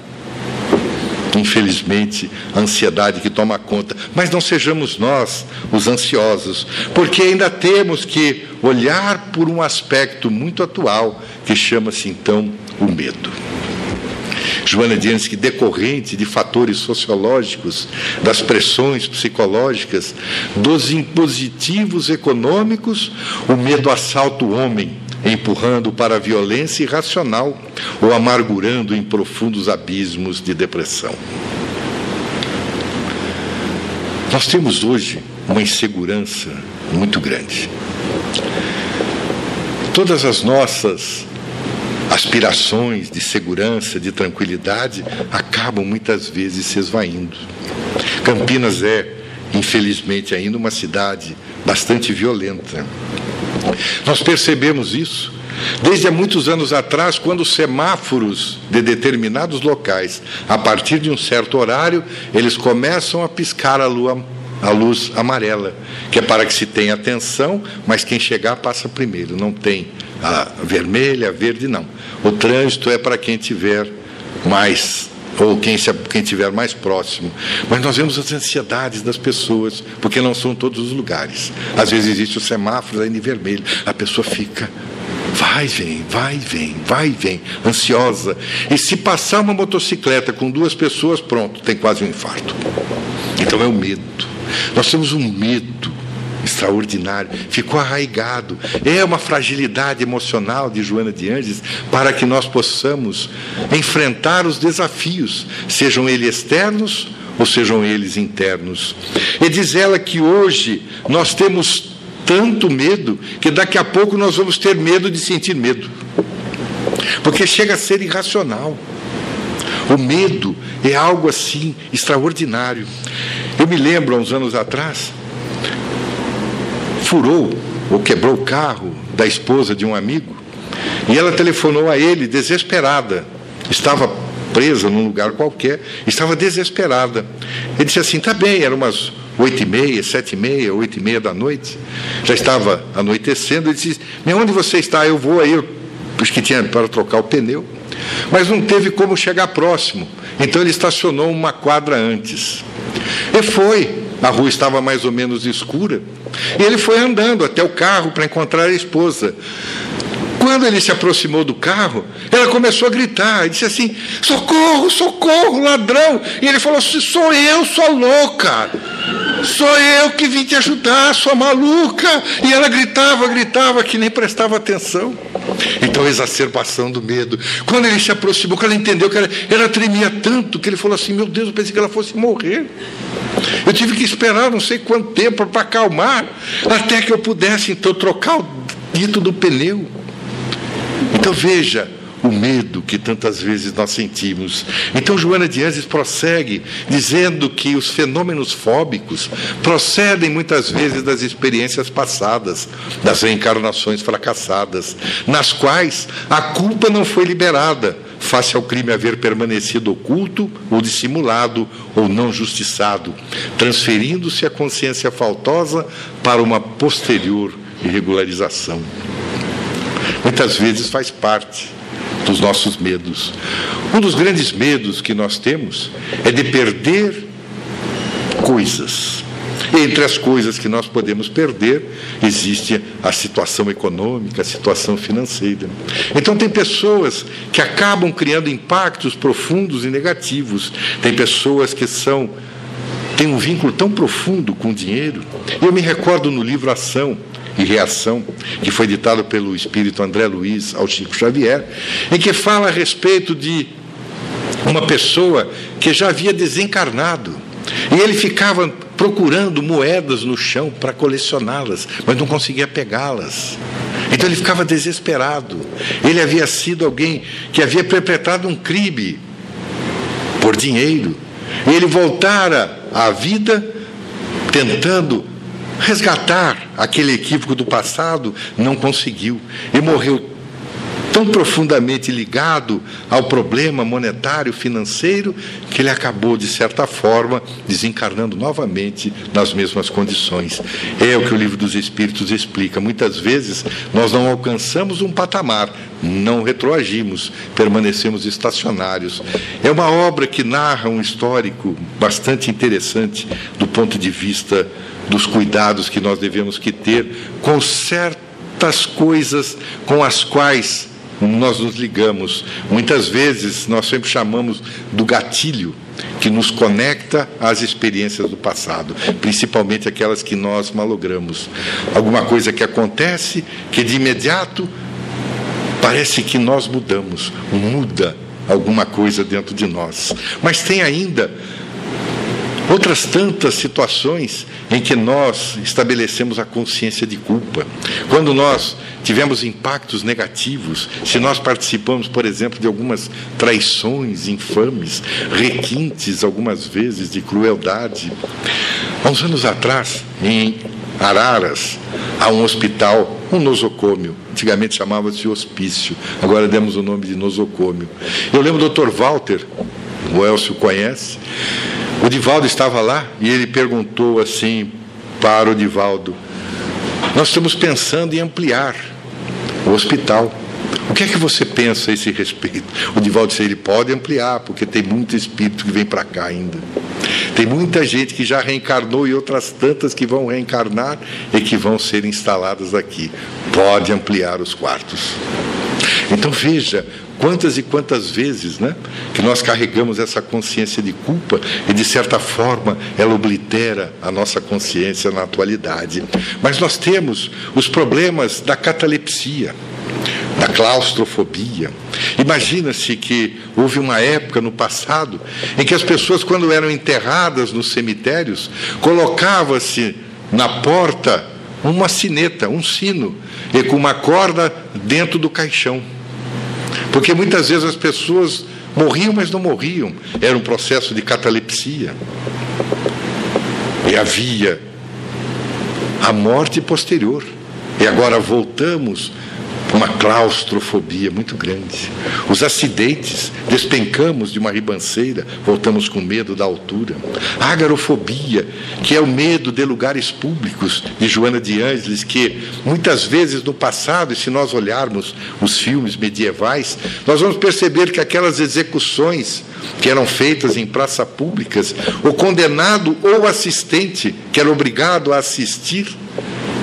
infelizmente, a ansiedade que toma conta. Mas não sejamos nós os ansiosos, porque ainda temos que olhar por um aspecto muito atual que chama-se então o medo. Joana diz que decorrente de fatores sociológicos, das pressões psicológicas, dos impositivos econômicos, o medo assalta o homem empurrando para a violência irracional ou amargurando em profundos abismos de depressão. Nós temos hoje uma insegurança muito grande. Todas as nossas aspirações de segurança, de tranquilidade, acabam muitas vezes se esvaindo. Campinas é, infelizmente, ainda uma cidade bastante violenta. Nós percebemos isso desde há muitos anos atrás, quando os semáforos de determinados locais, a partir de um certo horário, eles começam a piscar a, lua, a luz amarela, que é para que se tenha atenção, mas quem chegar passa primeiro, não tem a vermelha, a verde, não. O trânsito é para quem tiver mais ou quem, se, quem estiver mais próximo. Mas nós vemos as ansiedades das pessoas, porque não são todos os lugares. Às vezes existe o semáforo ainda em vermelho, a pessoa fica. Vai, vem, vai, vem, vai, vem, ansiosa. E se passar uma motocicleta com duas pessoas, pronto, tem quase um infarto. Então é o medo. Nós temos um medo extraordinário, ficou arraigado. É uma fragilidade emocional de Joana de Anges para que nós possamos enfrentar os desafios, sejam eles externos ou sejam eles internos. E diz ela que hoje nós temos tanto medo que daqui a pouco nós vamos ter medo de sentir medo. Porque chega a ser irracional. O medo é algo assim extraordinário. Eu me lembro, há uns anos atrás, furou ou quebrou o carro da esposa de um amigo. E ela telefonou a ele desesperada. Estava presa num lugar qualquer, estava desesperada. Ele disse assim: tá bem, eram umas oito e meia, sete e meia, oito e meia da noite. Já estava anoitecendo. Ele disse: onde você está? Eu vou aí. Eu, que tinha para trocar o pneu. Mas não teve como chegar próximo. Então ele estacionou uma quadra antes. E foi. A rua estava mais ou menos escura. E ele foi andando até o carro para encontrar a esposa. Quando ele se aproximou do carro, ela começou a gritar e disse assim: Socorro, socorro, ladrão! E ele falou assim: Sou eu, sua louca! Sou eu que vim te ajudar, sua maluca! E ela gritava, gritava, que nem prestava atenção. Então, exacerbação do medo. Quando ele se aproximou, quando ela entendeu que ela, ela tremia tanto, que ele falou assim: Meu Deus, eu pensei que ela fosse morrer. Eu tive que esperar não sei quanto tempo para acalmar, até que eu pudesse então trocar o dito do pneu. Então veja o medo que tantas vezes nós sentimos. Então Joana de Anjos prossegue dizendo que os fenômenos fóbicos procedem muitas vezes das experiências passadas, das reencarnações fracassadas, nas quais a culpa não foi liberada, face ao crime haver permanecido oculto ou dissimulado ou não justiçado, transferindo-se a consciência faltosa para uma posterior irregularização. Muitas vezes faz parte dos nossos medos. Um dos grandes medos que nós temos é de perder coisas. Entre as coisas que nós podemos perder, existe a situação econômica, a situação financeira. Então, tem pessoas que acabam criando impactos profundos e negativos. Tem pessoas que são têm um vínculo tão profundo com o dinheiro. Eu me recordo no livro Ação, e Reação, que foi ditado pelo espírito André Luiz ao Chico Xavier, em que fala a respeito de uma pessoa que já havia desencarnado. E ele ficava procurando moedas no chão para colecioná-las, mas não conseguia pegá-las. Então ele ficava desesperado. Ele havia sido alguém que havia perpetrado um crime por dinheiro. ele voltara à vida tentando resgatar aquele equívoco do passado, não conseguiu e morreu tão profundamente ligado ao problema monetário financeiro que ele acabou, de certa forma, desencarnando novamente nas mesmas condições. É o que o livro dos Espíritos explica. Muitas vezes nós não alcançamos um patamar, não retroagimos, permanecemos estacionários. É uma obra que narra um histórico bastante interessante do ponto de vista dos cuidados que nós devemos que ter com certas coisas com as quais nós nos ligamos. Muitas vezes nós sempre chamamos do gatilho que nos conecta às experiências do passado, principalmente aquelas que nós malogramos. Alguma coisa que acontece que de imediato parece que nós mudamos, muda alguma coisa dentro de nós. Mas tem ainda outras tantas situações em que nós estabelecemos a consciência de culpa. Quando nós tivemos impactos negativos, se nós participamos, por exemplo, de algumas traições infames, requintes algumas vezes de crueldade. Há uns anos atrás, em Araras, há um hospital, um nosocômio. Antigamente chamava-se hospício, agora demos o nome de nosocômio. Eu lembro do Dr. Walter, o Elcio conhece, o Divaldo estava lá e ele perguntou assim para o Divaldo: Nós estamos pensando em ampliar o hospital. O que é que você pensa a esse respeito? O Divaldo disse: ele pode ampliar, porque tem muito espírito que vem para cá ainda. Tem muita gente que já reencarnou e outras tantas que vão reencarnar e que vão ser instaladas aqui. Pode ampliar os quartos. Então veja Quantas e quantas vezes né, que nós carregamos essa consciência de culpa e, de certa forma, ela oblitera a nossa consciência na atualidade. Mas nós temos os problemas da catalepsia, da claustrofobia. Imagina-se que houve uma época no passado em que as pessoas, quando eram enterradas nos cemitérios, colocava-se na porta uma sineta, um sino, e com uma corda dentro do caixão. Porque muitas vezes as pessoas morriam, mas não morriam. Era um processo de catalepsia. E havia a morte posterior. E agora voltamos uma claustrofobia muito grande. Os acidentes, despencamos de uma ribanceira, voltamos com medo da altura. A agarofobia, que é o medo de lugares públicos, de Joana de Ângeles, que muitas vezes no passado, e se nós olharmos os filmes medievais, nós vamos perceber que aquelas execuções que eram feitas em praças públicas, o condenado ou assistente, que era obrigado a assistir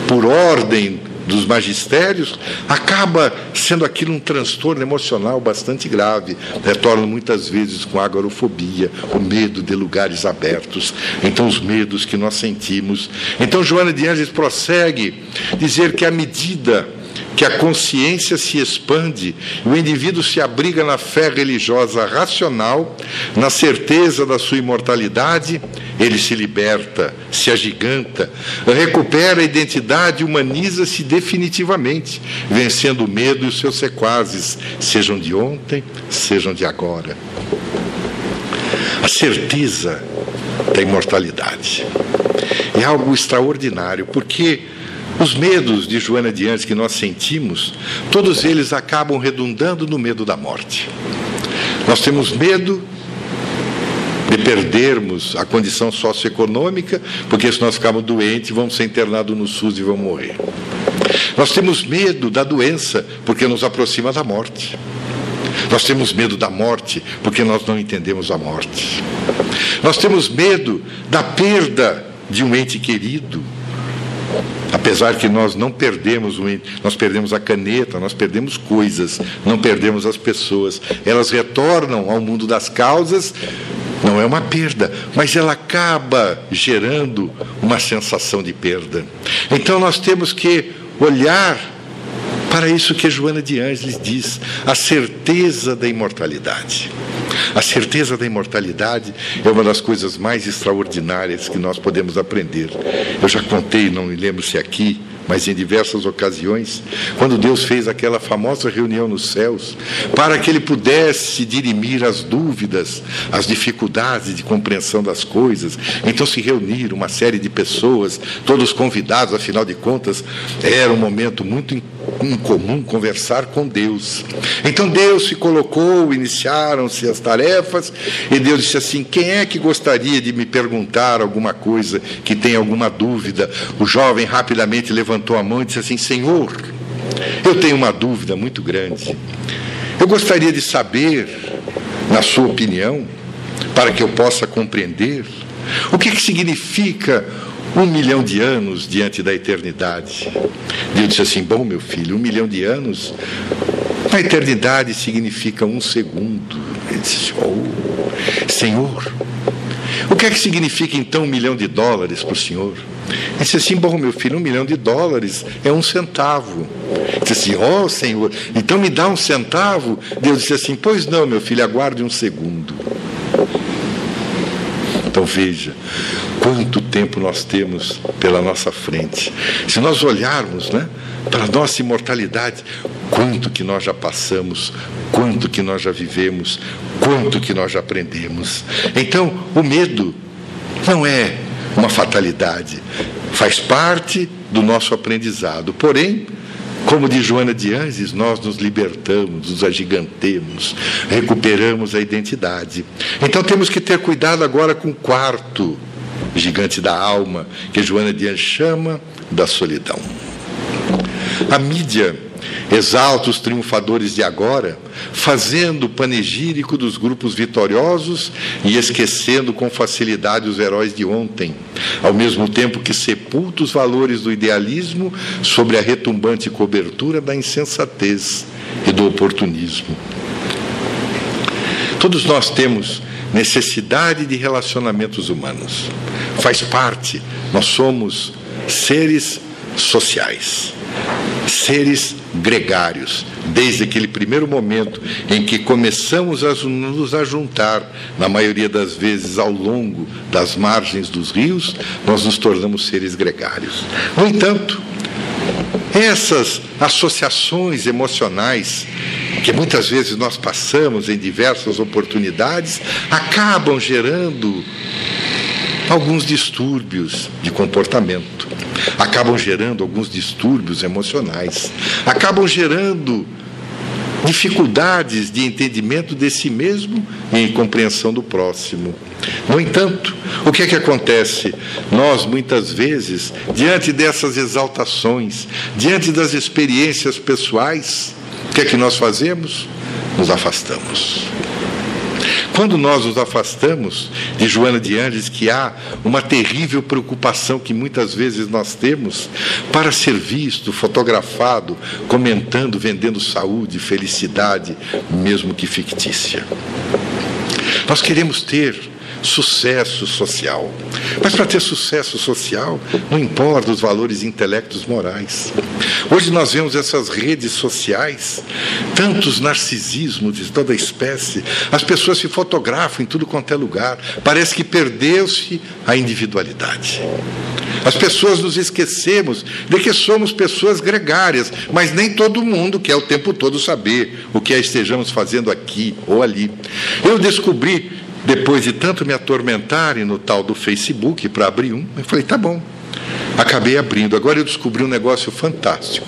por ordem dos magistérios, acaba sendo aquilo um transtorno emocional bastante grave. Retorna muitas vezes com agorofobia, o medo de lugares abertos. Então, os medos que nós sentimos. Então, Joana de Ângeles prossegue dizer que à medida que a consciência se expande, o indivíduo se abriga na fé religiosa racional, na certeza da sua imortalidade, ele se liberta, se agiganta, recupera a identidade e humaniza-se definitivamente, vencendo o medo e os seus sequazes, sejam de ontem, sejam de agora. A certeza da imortalidade é algo extraordinário, porque os medos de Joana de Antes que nós sentimos, todos eles acabam redundando no medo da morte. Nós temos medo de perdermos a condição socioeconômica, porque se nós ficarmos doentes, vamos ser internados no SUS e vamos morrer. Nós temos medo da doença, porque nos aproxima da morte. Nós temos medo da morte, porque nós não entendemos a morte. Nós temos medo da perda de um ente querido, Apesar que nós não perdemos o nós perdemos a caneta, nós perdemos coisas, não perdemos as pessoas. Elas retornam ao mundo das causas, não é uma perda, mas ela acaba gerando uma sensação de perda. Então nós temos que olhar para isso que Joana de Ângeles diz, a certeza da imortalidade. A certeza da imortalidade é uma das coisas mais extraordinárias que nós podemos aprender. Eu já contei, não me lembro se aqui mas em diversas ocasiões, quando Deus fez aquela famosa reunião nos céus, para que ele pudesse dirimir as dúvidas, as dificuldades de compreensão das coisas. Então se reuniram uma série de pessoas, todos convidados, afinal de contas, era um momento muito incomum conversar com Deus. Então Deus se colocou, iniciaram-se as tarefas, e Deus disse assim: Quem é que gostaria de me perguntar alguma coisa, que tem alguma dúvida? O jovem rapidamente levantou a mão e disse assim: Senhor, eu tenho uma dúvida muito grande. Eu gostaria de saber, na sua opinião, para que eu possa compreender, o que, que significa um milhão de anos diante da eternidade. Deus disse assim: Bom, meu filho, um milhão de anos, na eternidade significa um segundo. Ele disse: Oh, Senhor, o que é que significa então um milhão de dólares para o senhor? Ele disse assim: Bom, meu filho, um milhão de dólares é um centavo. Ele disse assim: Oh, Senhor, então me dá um centavo? Deus disse assim: Pois não, meu filho, aguarde um segundo. Então veja quanto tempo nós temos pela nossa frente. Se nós olharmos né, para a nossa imortalidade, quanto que nós já passamos, quanto que nós já vivemos, quanto que nós já aprendemos. Então, o medo não é uma fatalidade, faz parte do nosso aprendizado. Porém, como de Joana de Anjos, nós nos libertamos, nos agigantemos, recuperamos a identidade. Então temos que ter cuidado agora com o quarto gigante da alma, que Joana de Anjos chama da solidão. A mídia exalta os triunfadores de agora, fazendo o panegírico dos grupos vitoriosos e esquecendo com facilidade os heróis de ontem, ao mesmo tempo que sepulta os valores do idealismo sobre a retumbante cobertura da insensatez e do oportunismo. Todos nós temos necessidade de relacionamentos humanos. Faz parte, nós somos seres sociais seres gregários, desde aquele primeiro momento em que começamos a nos ajuntar, na maioria das vezes ao longo das margens dos rios, nós nos tornamos seres gregários. No entanto, essas associações emocionais que muitas vezes nós passamos em diversas oportunidades acabam gerando alguns distúrbios de comportamento, acabam gerando alguns distúrbios emocionais, acabam gerando dificuldades de entendimento de si mesmo e em compreensão do próximo. No entanto, o que é que acontece? Nós, muitas vezes, diante dessas exaltações, diante das experiências pessoais, o que é que nós fazemos? Nos afastamos. Quando nós nos afastamos de Joana de Andes, que há uma terrível preocupação que muitas vezes nós temos para ser visto, fotografado, comentando, vendendo saúde, felicidade, mesmo que fictícia. Nós queremos ter sucesso social. Mas para ter sucesso social, não importa os valores intelectos morais. Hoje nós vemos essas redes sociais, tantos narcisismos de toda espécie, as pessoas se fotografam em tudo quanto é lugar, parece que perdeu-se a individualidade. As pessoas nos esquecemos de que somos pessoas gregárias, mas nem todo mundo quer o tempo todo saber o que estejamos fazendo aqui ou ali. Eu descobri depois de tanto me atormentarem no tal do Facebook para abrir um, eu falei: tá bom. Acabei abrindo. Agora eu descobri um negócio fantástico.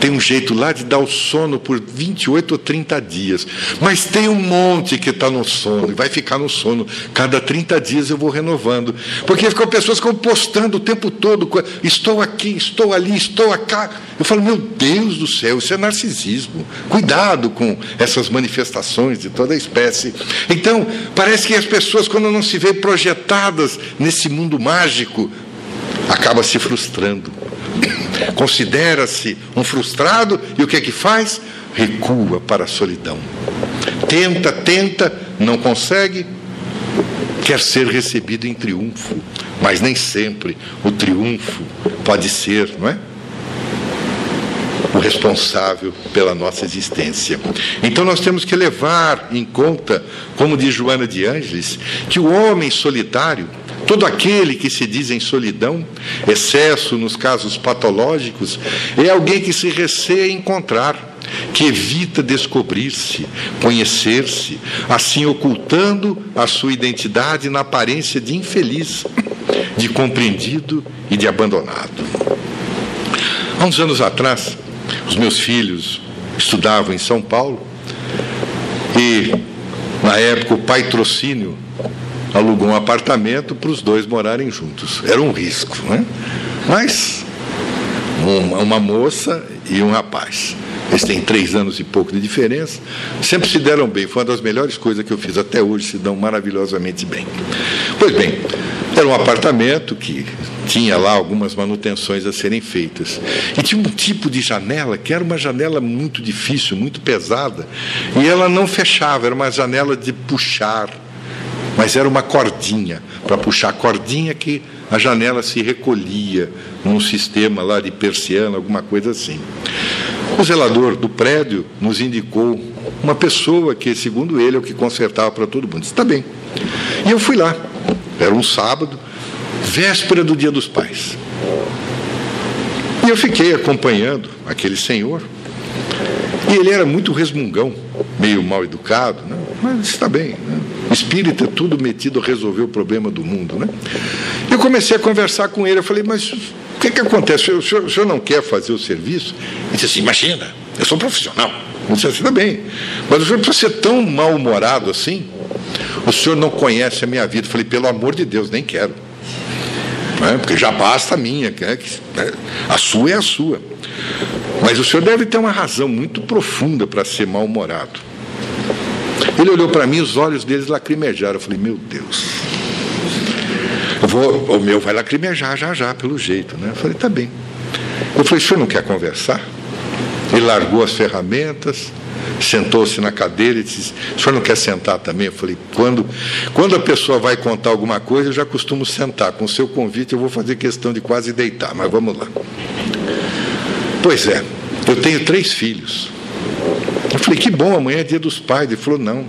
Tem um jeito lá de dar o sono por 28 ou 30 dias. Mas tem um monte que está no sono e vai ficar no sono. Cada 30 dias eu vou renovando. Porque ficam pessoas ficam postando o tempo todo: estou aqui, estou ali, estou acá. Eu falo, meu Deus do céu, isso é narcisismo. Cuidado com essas manifestações de toda espécie. Então, parece que as pessoas, quando não se veem projetadas nesse mundo mágico, acaba se frustrando. Considera-se um frustrado e o que é que faz? Recua para a solidão. Tenta, tenta, não consegue, quer ser recebido em triunfo, mas nem sempre o triunfo pode ser, não é? O responsável pela nossa existência. Então nós temos que levar em conta, como diz Joana de Ângeles, que o homem solitário Todo aquele que se diz em solidão, excesso nos casos patológicos, é alguém que se receia encontrar que evita descobrir-se, conhecer-se, assim ocultando a sua identidade na aparência de infeliz, de compreendido e de abandonado. Há uns anos atrás, os meus filhos estudavam em São Paulo e, na época, o pai trocínio alugou um apartamento para os dois morarem juntos. Era um risco, né? Mas uma, uma moça e um rapaz. Eles têm três anos e pouco de diferença. Sempre se deram bem. Foi uma das melhores coisas que eu fiz até hoje. Se dão maravilhosamente bem. Pois bem, era um apartamento que tinha lá algumas manutenções a serem feitas. E tinha um tipo de janela que era uma janela muito difícil, muito pesada. E ela não fechava, era uma janela de puxar. Mas era uma cordinha, para puxar a cordinha que a janela se recolhia num sistema lá de persiana, alguma coisa assim. O zelador do prédio nos indicou uma pessoa que, segundo ele, é o que consertava para todo mundo. Está bem. E eu fui lá. Era um sábado, véspera do Dia dos Pais. E eu fiquei acompanhando aquele senhor. E ele era muito resmungão, meio mal educado, né? mas está bem. Né? Espírito é tudo metido a resolver o problema do mundo. Né? Eu comecei a conversar com ele. Eu falei, mas que, que acontece? O senhor, o senhor, não quer fazer o serviço? Ele disse assim: imagina, eu sou profissional. Eu disse assim: tá bem, mas o senhor precisa ser tão mal-humorado assim? O senhor não conhece a minha vida. Eu falei: pelo amor de Deus, nem quero. É, porque já basta a minha, né? a sua é a sua. Mas o senhor deve ter uma razão muito profunda para ser mal-humorado. Ele olhou para mim, os olhos deles lacrimejaram. Eu falei: meu Deus vou, o meu vai lacrimejar já já, pelo jeito. Né? Eu falei, tá bem. Eu falei, o senhor não quer conversar? Ele largou as ferramentas, sentou-se na cadeira e disse: O senhor não quer sentar também? Eu falei: quando, quando a pessoa vai contar alguma coisa, eu já costumo sentar. Com o seu convite, eu vou fazer questão de quase deitar, mas vamos lá. Pois é, eu tenho três filhos. Eu falei: Que bom, amanhã é dia dos pais. Ele falou: Não,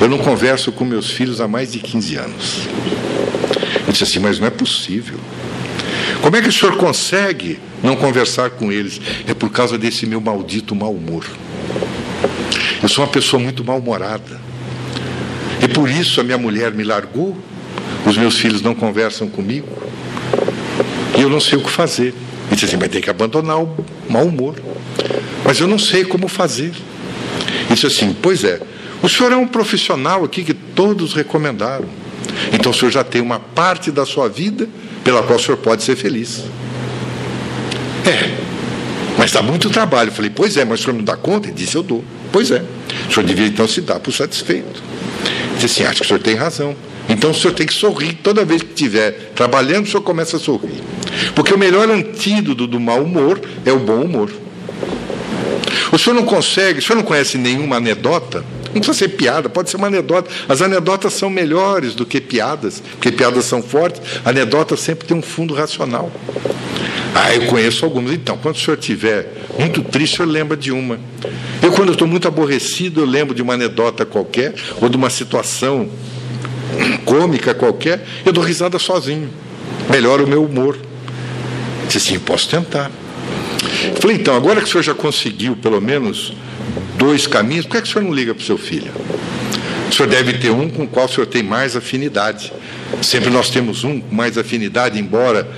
eu não converso com meus filhos há mais de 15 anos disse assim: Mas não é possível. Como é que o senhor consegue não conversar com eles? É por causa desse meu maldito mau humor. Eu sou uma pessoa muito mal-humorada. E por isso a minha mulher me largou, os meus filhos não conversam comigo, e eu não sei o que fazer. Ele disse assim: Mas tem que abandonar o mau humor. Mas eu não sei como fazer. Disse assim: Pois é, o senhor é um profissional aqui que todos recomendaram. Então o senhor já tem uma parte da sua vida pela qual o senhor pode ser feliz. É, mas dá muito trabalho. Eu falei, pois é, mas o senhor não dá conta? Ele disse, eu dou. Pois é. O senhor devia então se dar por satisfeito. Ele disse assim, acho que o senhor tem razão. Então o senhor tem que sorrir. Toda vez que estiver trabalhando, o senhor começa a sorrir. Porque o melhor antídoto do mau humor é o bom humor. O senhor não consegue, o senhor não conhece nenhuma anedota não precisa ser piada, pode ser uma anedota. As anedotas são melhores do que piadas, porque piadas são fortes. A anedota sempre tem um fundo racional. Ah, eu conheço algumas. Então, quando o senhor estiver muito triste, o senhor lembra de uma. Eu, quando estou muito aborrecido, eu lembro de uma anedota qualquer, ou de uma situação cômica qualquer, eu dou risada sozinho. Melhora o meu humor. Disse assim, posso tentar. Falei, então, agora que o senhor já conseguiu, pelo menos, dois caminhos, por que, é que o senhor não liga para o seu filho? O senhor deve ter um com o qual o senhor tem mais afinidade. Sempre nós temos um com mais afinidade, embora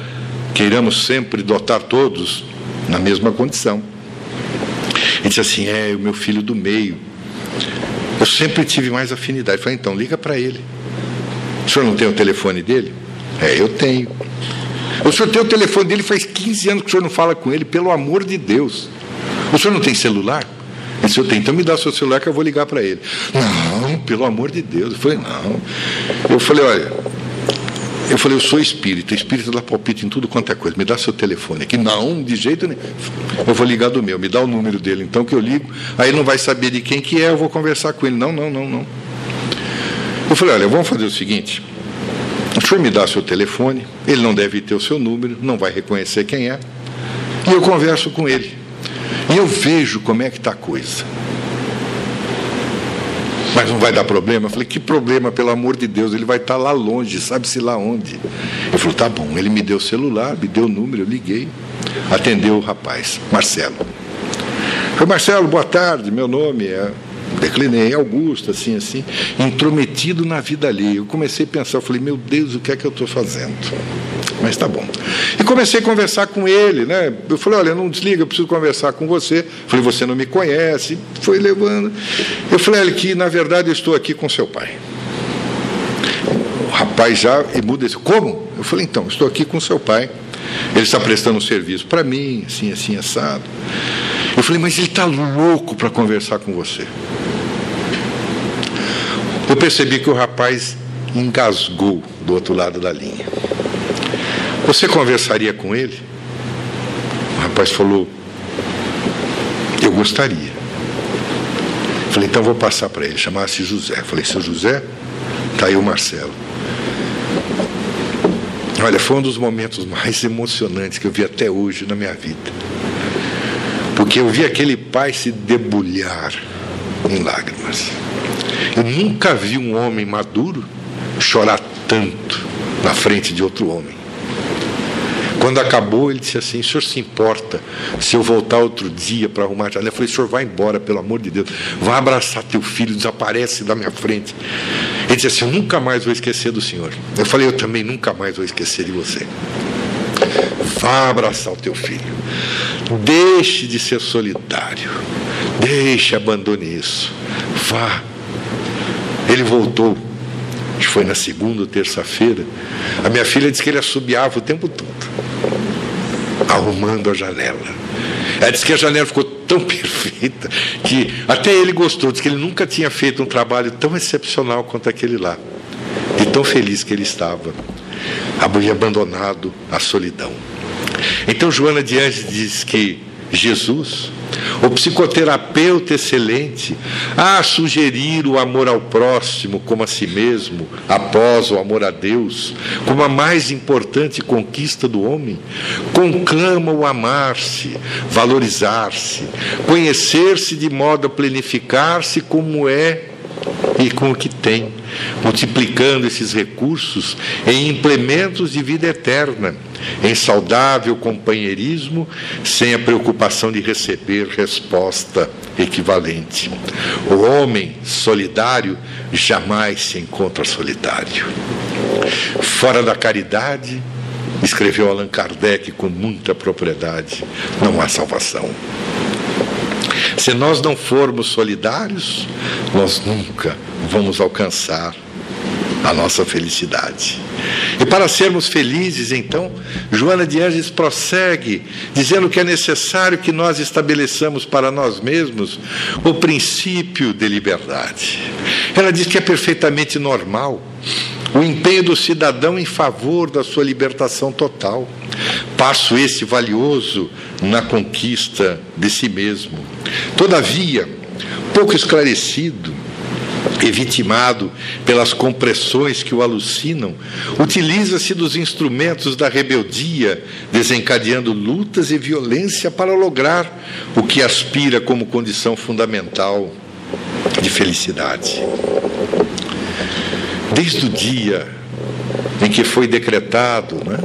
queiramos sempre dotar todos na mesma condição. Ele disse assim: é o meu filho do meio. Eu sempre tive mais afinidade. Eu falei, então, liga para ele. O senhor não tem o telefone dele? É, eu tenho. O senhor tem o telefone dele faz 15 anos que o senhor não fala com ele, pelo amor de Deus. O senhor não tem celular? Disse, eu tenho, então me dá seu celular que eu vou ligar para ele. Não, pelo amor de Deus. Eu falei, não. Eu falei, olha, eu falei, eu sou espírita, espírita dá palpite em tudo quanto é coisa, me dá seu telefone aqui. Não, de jeito nenhum. Eu vou ligar do meu, me dá o número dele, então que eu ligo. Aí não vai saber de quem que é, eu vou conversar com ele. Não, não, não, não. Eu falei, olha, vamos fazer o seguinte. Senhor me dá seu telefone, ele não deve ter o seu número, não vai reconhecer quem é, e eu converso com ele. E eu vejo como é que está a coisa. Mas não vai dar problema? Eu falei, que problema, pelo amor de Deus, ele vai estar lá longe, sabe-se lá onde. Ele falou, tá bom, ele me deu o celular, me deu o número, eu liguei. Atendeu o rapaz, Marcelo. Foi Marcelo, boa tarde, meu nome é. Declinei, Augusto, assim, assim, intrometido na vida ali. Eu comecei a pensar, eu falei, meu Deus, o que é que eu estou fazendo? Mas tá bom. E comecei a conversar com ele, né? Eu falei, olha, não desliga, eu preciso conversar com você. Eu falei, você não me conhece. Foi levando. Eu falei, olha, que na verdade eu estou aqui com seu pai. O rapaz já muda disse, como? Eu falei, então, estou aqui com seu pai. Ele está prestando um serviço para mim, assim, assim, assado. Falei, mas ele está louco para conversar com você. Eu percebi que o rapaz engasgou do outro lado da linha. Você conversaria com ele? O rapaz falou, eu gostaria. Falei, então vou passar para ele. Chamava-se José. Falei, seu José, está aí o Marcelo. Olha, foi um dos momentos mais emocionantes que eu vi até hoje na minha vida. Porque eu vi aquele pai se debulhar em lágrimas. Eu nunca vi um homem maduro chorar tanto na frente de outro homem. Quando acabou, ele disse assim: O senhor se importa se eu voltar outro dia para arrumar a janela? Eu falei: senhor vai embora, pelo amor de Deus. Vai abraçar teu filho, desaparece da minha frente. Ele disse assim: Eu nunca mais vou esquecer do senhor. Eu falei: Eu também nunca mais vou esquecer de você. Vá abraçar o teu filho. Deixe de ser solitário. Deixe, abandone isso. Vá. Ele voltou. Foi na segunda ou terça-feira. A minha filha disse que ele assobiava o tempo todo, arrumando a janela. Ela disse que a janela ficou tão perfeita que até ele gostou, disse que ele nunca tinha feito um trabalho tão excepcional quanto aquele lá. E tão feliz que ele estava. Abandonado à solidão. Então Joana de Anjos diz que Jesus, o psicoterapeuta excelente, a sugerir o amor ao próximo como a si mesmo, após o amor a Deus, como a mais importante conquista do homem, conclama o amar-se, valorizar-se, conhecer-se de modo a planificar-se como é e com o que tem, multiplicando esses recursos em implementos de vida eterna, em saudável companheirismo, sem a preocupação de receber resposta equivalente. O homem solidário jamais se encontra solitário. Fora da caridade, escreveu Allan Kardec com muita propriedade, não há salvação. Se nós não formos solidários, nós nunca vamos alcançar a nossa felicidade. E para sermos felizes, então, Joana de Anjos prossegue, dizendo que é necessário que nós estabeleçamos para nós mesmos o princípio de liberdade. Ela diz que é perfeitamente normal o empenho do cidadão em favor da sua libertação total. Passo esse valioso na conquista de si mesmo. Todavia, pouco esclarecido e vitimado pelas compressões que o alucinam, utiliza-se dos instrumentos da rebeldia, desencadeando lutas e violência para lograr o que aspira como condição fundamental de felicidade. Desde o dia em que foi decretado né,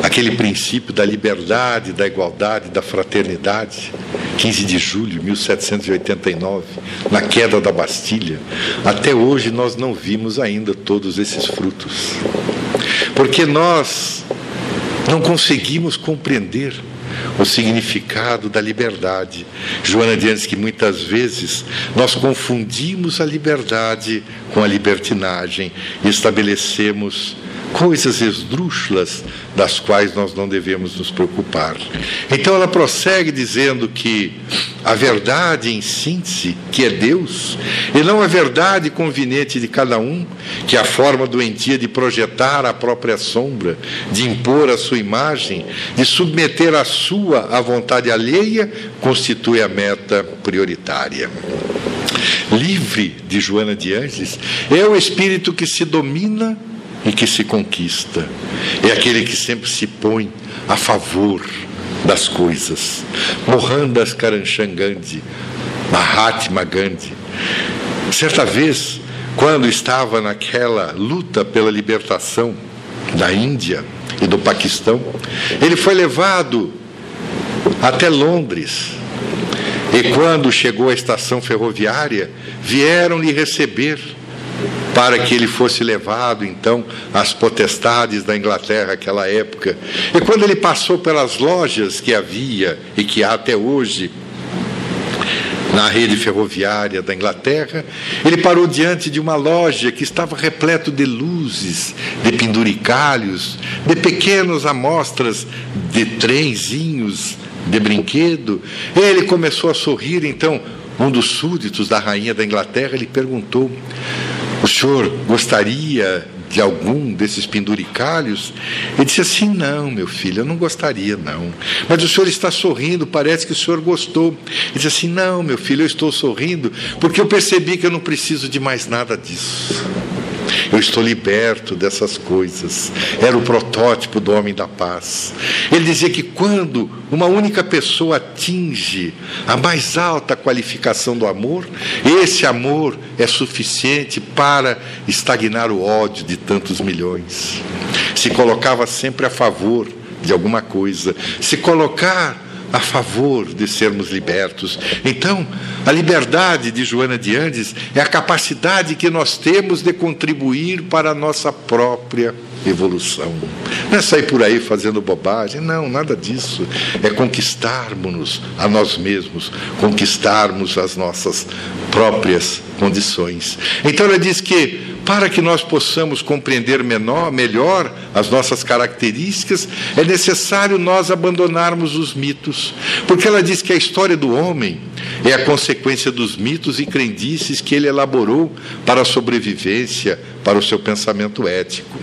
aquele princípio da liberdade, da igualdade, da fraternidade, 15 de julho de 1789, na queda da Bastilha, até hoje nós não vimos ainda todos esses frutos. Porque nós não conseguimos compreender o significado da liberdade. Joana diz que muitas vezes nós confundimos a liberdade com a libertinagem e estabelecemos coisas esdrúxulas das quais nós não devemos nos preocupar. Então ela prossegue dizendo que a verdade em síntese, que é Deus, e não a verdade conveniente de cada um, que é a forma doentia de projetar a própria sombra, de impor a sua imagem, de submeter a sua à vontade alheia, constitui a meta prioritária livre de Joana de Angeles, é o espírito que se domina e que se conquista. É aquele que sempre se põe a favor das coisas. Mohandas Karamchand Gandhi, Mahatma Gandhi, Certa vez, quando estava naquela luta pela libertação da Índia e do Paquistão, ele foi levado até Londres. E quando chegou à estação ferroviária, vieram lhe receber para que ele fosse levado então às potestades da Inglaterra naquela época. E quando ele passou pelas lojas que havia e que há até hoje na rede ferroviária da Inglaterra, ele parou diante de uma loja que estava repleto de luzes, de penduricalhos, de pequenas amostras de trenzinhos de brinquedo. Ele começou a sorrir, então um dos súditos da rainha da Inglaterra lhe perguntou: O senhor gostaria de algum desses penduricalhos? Ele disse assim: Não, meu filho, eu não gostaria, não. Mas o senhor está sorrindo, parece que o senhor gostou. Ele disse assim: Não, meu filho, eu estou sorrindo porque eu percebi que eu não preciso de mais nada disso. Eu estou liberto dessas coisas. Era o protótipo do homem da paz. Ele dizia que quando uma única pessoa atinge a mais alta qualificação do amor, esse amor é suficiente para estagnar o ódio de tantos milhões. Se colocava sempre a favor de alguma coisa. Se colocar a favor de sermos libertos. Então, a liberdade de Joana de Andes é a capacidade que nós temos de contribuir para a nossa própria evolução. Não é sair por aí fazendo bobagem, não, nada disso. É conquistarmos a nós mesmos, conquistarmos as nossas próprias condições. Então ela diz que para que nós possamos compreender menor, melhor as nossas características, é necessário nós abandonarmos os mitos. Porque ela diz que a história do homem é a consequência dos mitos e crendices que ele elaborou para a sobrevivência, para o seu pensamento ético.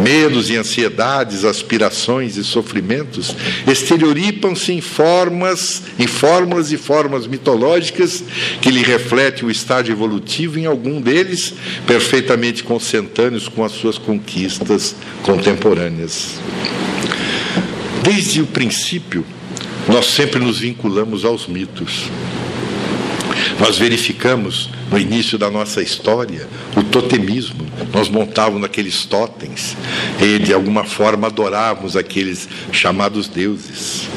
Medos e ansiedades, aspirações e sofrimentos exterioripam-se em formas, em fórmulas e formas mitológicas que lhe refletem o estágio evolutivo em algum deles, perfeitamente consentâneos com as suas conquistas contemporâneas. Desde o princípio, nós sempre nos vinculamos aos mitos. Nós verificamos no início da nossa história o totemismo. Nós montávamos aqueles totens e de alguma forma adorávamos aqueles chamados deuses.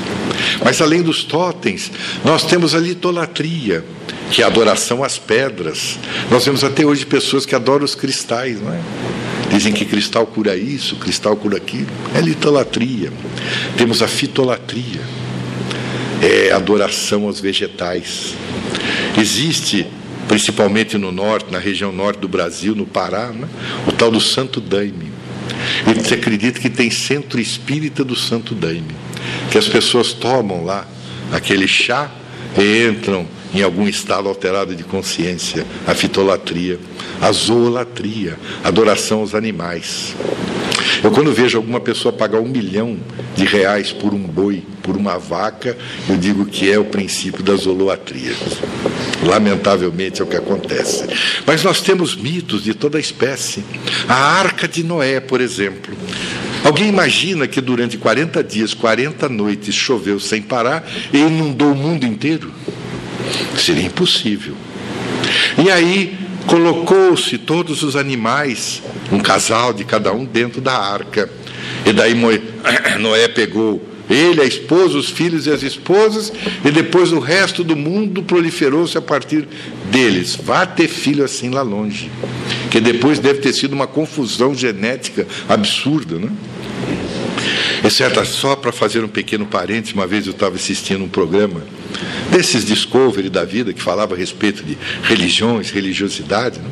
Mas além dos totens, nós temos a litolatria, que é a adoração às pedras. Nós vemos até hoje pessoas que adoram os cristais, não é? Dizem que cristal cura isso, cristal cura aquilo. É litolatria. Temos a fitolatria, é adoração aos vegetais. Existe, principalmente no norte, na região norte do Brasil, no Pará, né, o tal do Santo Daime. E se acredita que tem centro espírita do Santo Daime, que as pessoas tomam lá aquele chá e entram em algum estado alterado de consciência, a fitolatria, a zoolatria, adoração aos animais. Eu, quando vejo alguma pessoa pagar um milhão de reais por um boi, por uma vaca, eu digo que é o princípio da zoolatria. Lamentavelmente é o que acontece. Mas nós temos mitos de toda espécie. A arca de Noé, por exemplo. Alguém imagina que durante 40 dias, 40 noites, choveu sem parar e inundou o mundo inteiro? Seria impossível. E aí colocou-se todos os animais, um casal de cada um, dentro da arca. E daí Noé pegou ele, a esposa, os filhos e as esposas, e depois o resto do mundo proliferou-se a partir deles. Vá ter filho assim lá longe. Que depois deve ter sido uma confusão genética absurda, né? É certo, só para fazer um pequeno parênteses, uma vez eu estava assistindo um programa desses Discovery da vida, que falava a respeito de religiões, religiosidade. Né?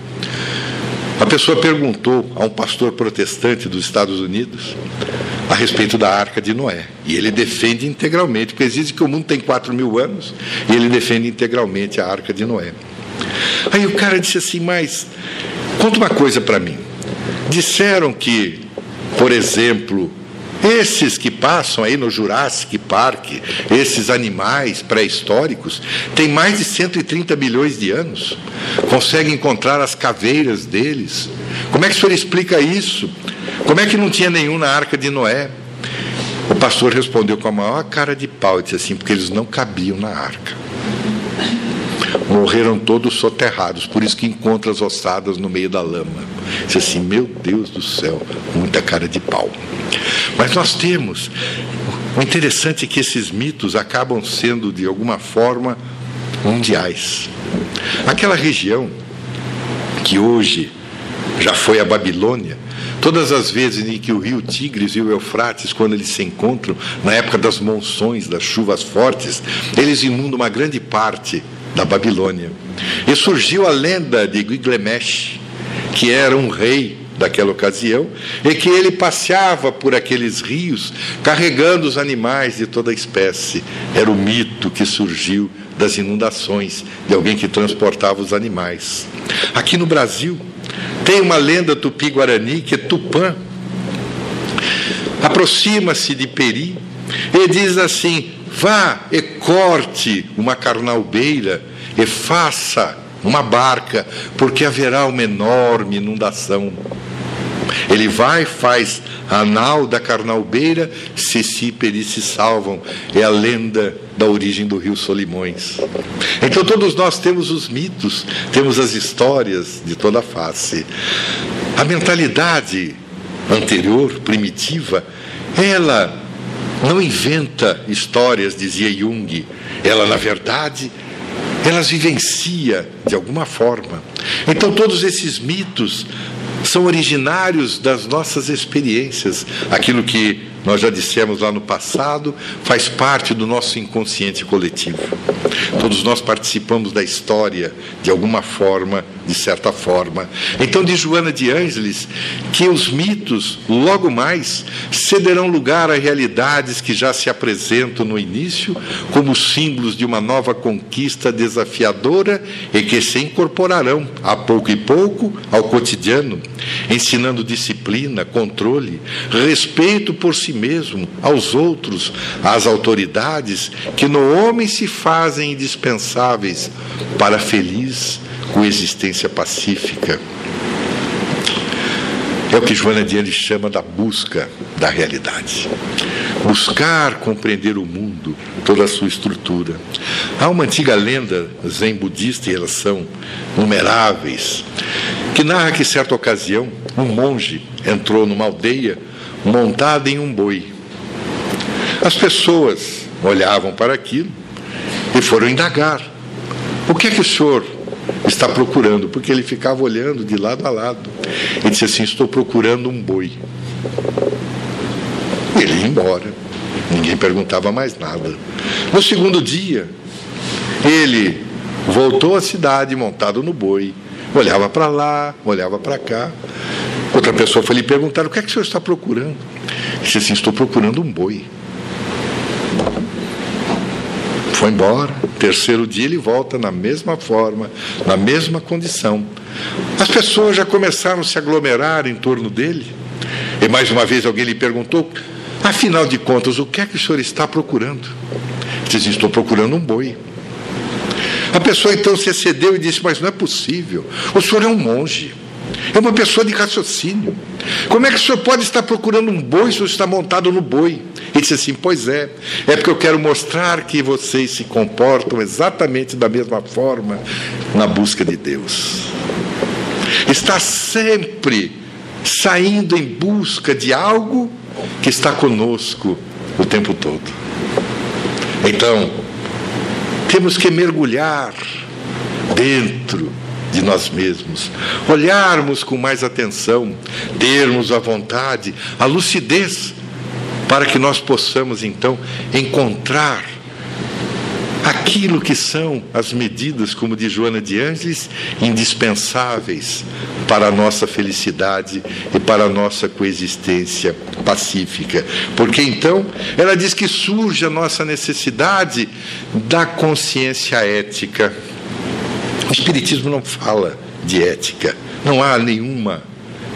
A pessoa perguntou a um pastor protestante dos Estados Unidos a respeito da arca de Noé. E ele defende integralmente, porque existe que o mundo tem 4 mil anos, e ele defende integralmente a arca de Noé. Aí o cara disse assim: Mas conta uma coisa para mim. Disseram que, por exemplo, esses que passam aí no Jurassic Park, esses animais pré-históricos, têm mais de 130 milhões de anos. Conseguem encontrar as caveiras deles. Como é que o senhor explica isso? Como é que não tinha nenhum na arca de Noé? O pastor respondeu com a maior cara de pau e disse assim: porque eles não cabiam na arca. morreram todos soterrados, por isso que encontra as ossadas no meio da lama. Diz assim, meu Deus do céu, muita cara de pau. Mas nós temos, o interessante é que esses mitos acabam sendo, de alguma forma, mundiais. Aquela região que hoje já foi a Babilônia, todas as vezes em que o rio Tigres e o Eufrates, quando eles se encontram, na época das monções, das chuvas fortes, eles inundam uma grande parte da Babilônia. E surgiu a lenda de Gilgamesh, que era um rei daquela ocasião, e que ele passeava por aqueles rios carregando os animais de toda espécie. Era o mito que surgiu das inundações, de alguém que transportava os animais. Aqui no Brasil, tem uma lenda tupi-guarani que é Tupã. Aproxima-se de Peri e diz assim: vá e corte uma carnalbeira e faça uma barca, porque haverá uma enorme inundação. Ele vai, faz a nau da carnalbeira, Ceci e Peri se salvam. É a lenda da origem do rio Solimões. Então todos nós temos os mitos, temos as histórias de toda a face. A mentalidade anterior, primitiva, ela não inventa histórias, dizia Jung. Ela, na verdade, elas vivencia de alguma forma. Então todos esses mitos são originários das nossas experiências. Aquilo que nós já dissemos lá no passado, faz parte do nosso inconsciente coletivo. Todos nós participamos da história de alguma forma, de certa forma. Então, de Joana de Ângeles, que os mitos, logo mais, cederão lugar a realidades que já se apresentam no início como símbolos de uma nova conquista desafiadora e que se incorporarão, a pouco e pouco, ao cotidiano, ensinando disciplina, controle, respeito por si mesmo, aos outros, às autoridades, que no homem se fazem indispensáveis para feliz coexistência pacífica. É o que Joana de chama da busca da realidade. Buscar compreender o mundo, toda a sua estrutura. Há uma antiga lenda zen budista, e elas são numeráveis, que narra que, certa ocasião, um monge entrou numa aldeia montada em um boi. As pessoas olhavam para aquilo e foram indagar: o que é que o senhor está procurando? Porque ele ficava olhando de lado a lado. Ele disse assim: estou procurando um boi. Ele ia embora. Ninguém perguntava mais nada. No segundo dia, ele voltou à cidade montado no boi, olhava para lá, olhava para cá. Outra pessoa foi lhe perguntar: o que é que o senhor está procurando? Ele disse assim: estou procurando um boi. Foi embora. Terceiro dia ele volta na mesma forma, na mesma condição. As pessoas já começaram a se aglomerar em torno dele. E mais uma vez alguém lhe perguntou: afinal de contas, o que é que o senhor está procurando? Ele disse: estou procurando um boi. A pessoa então se excedeu e disse: Mas não é possível, o senhor é um monge. É uma pessoa de raciocínio. Como é que o senhor pode estar procurando um boi se o senhor está montado no boi? Ele disse assim: Pois é, é porque eu quero mostrar que vocês se comportam exatamente da mesma forma na busca de Deus. Está sempre saindo em busca de algo que está conosco o tempo todo. Então, temos que mergulhar dentro de nós mesmos, olharmos com mais atenção, termos a vontade, a lucidez, para que nós possamos então encontrar aquilo que são as medidas, como de Joana de Ângeles, indispensáveis para a nossa felicidade e para a nossa coexistência pacífica. Porque então ela diz que surge a nossa necessidade da consciência ética o Espiritismo não fala de ética, não há nenhuma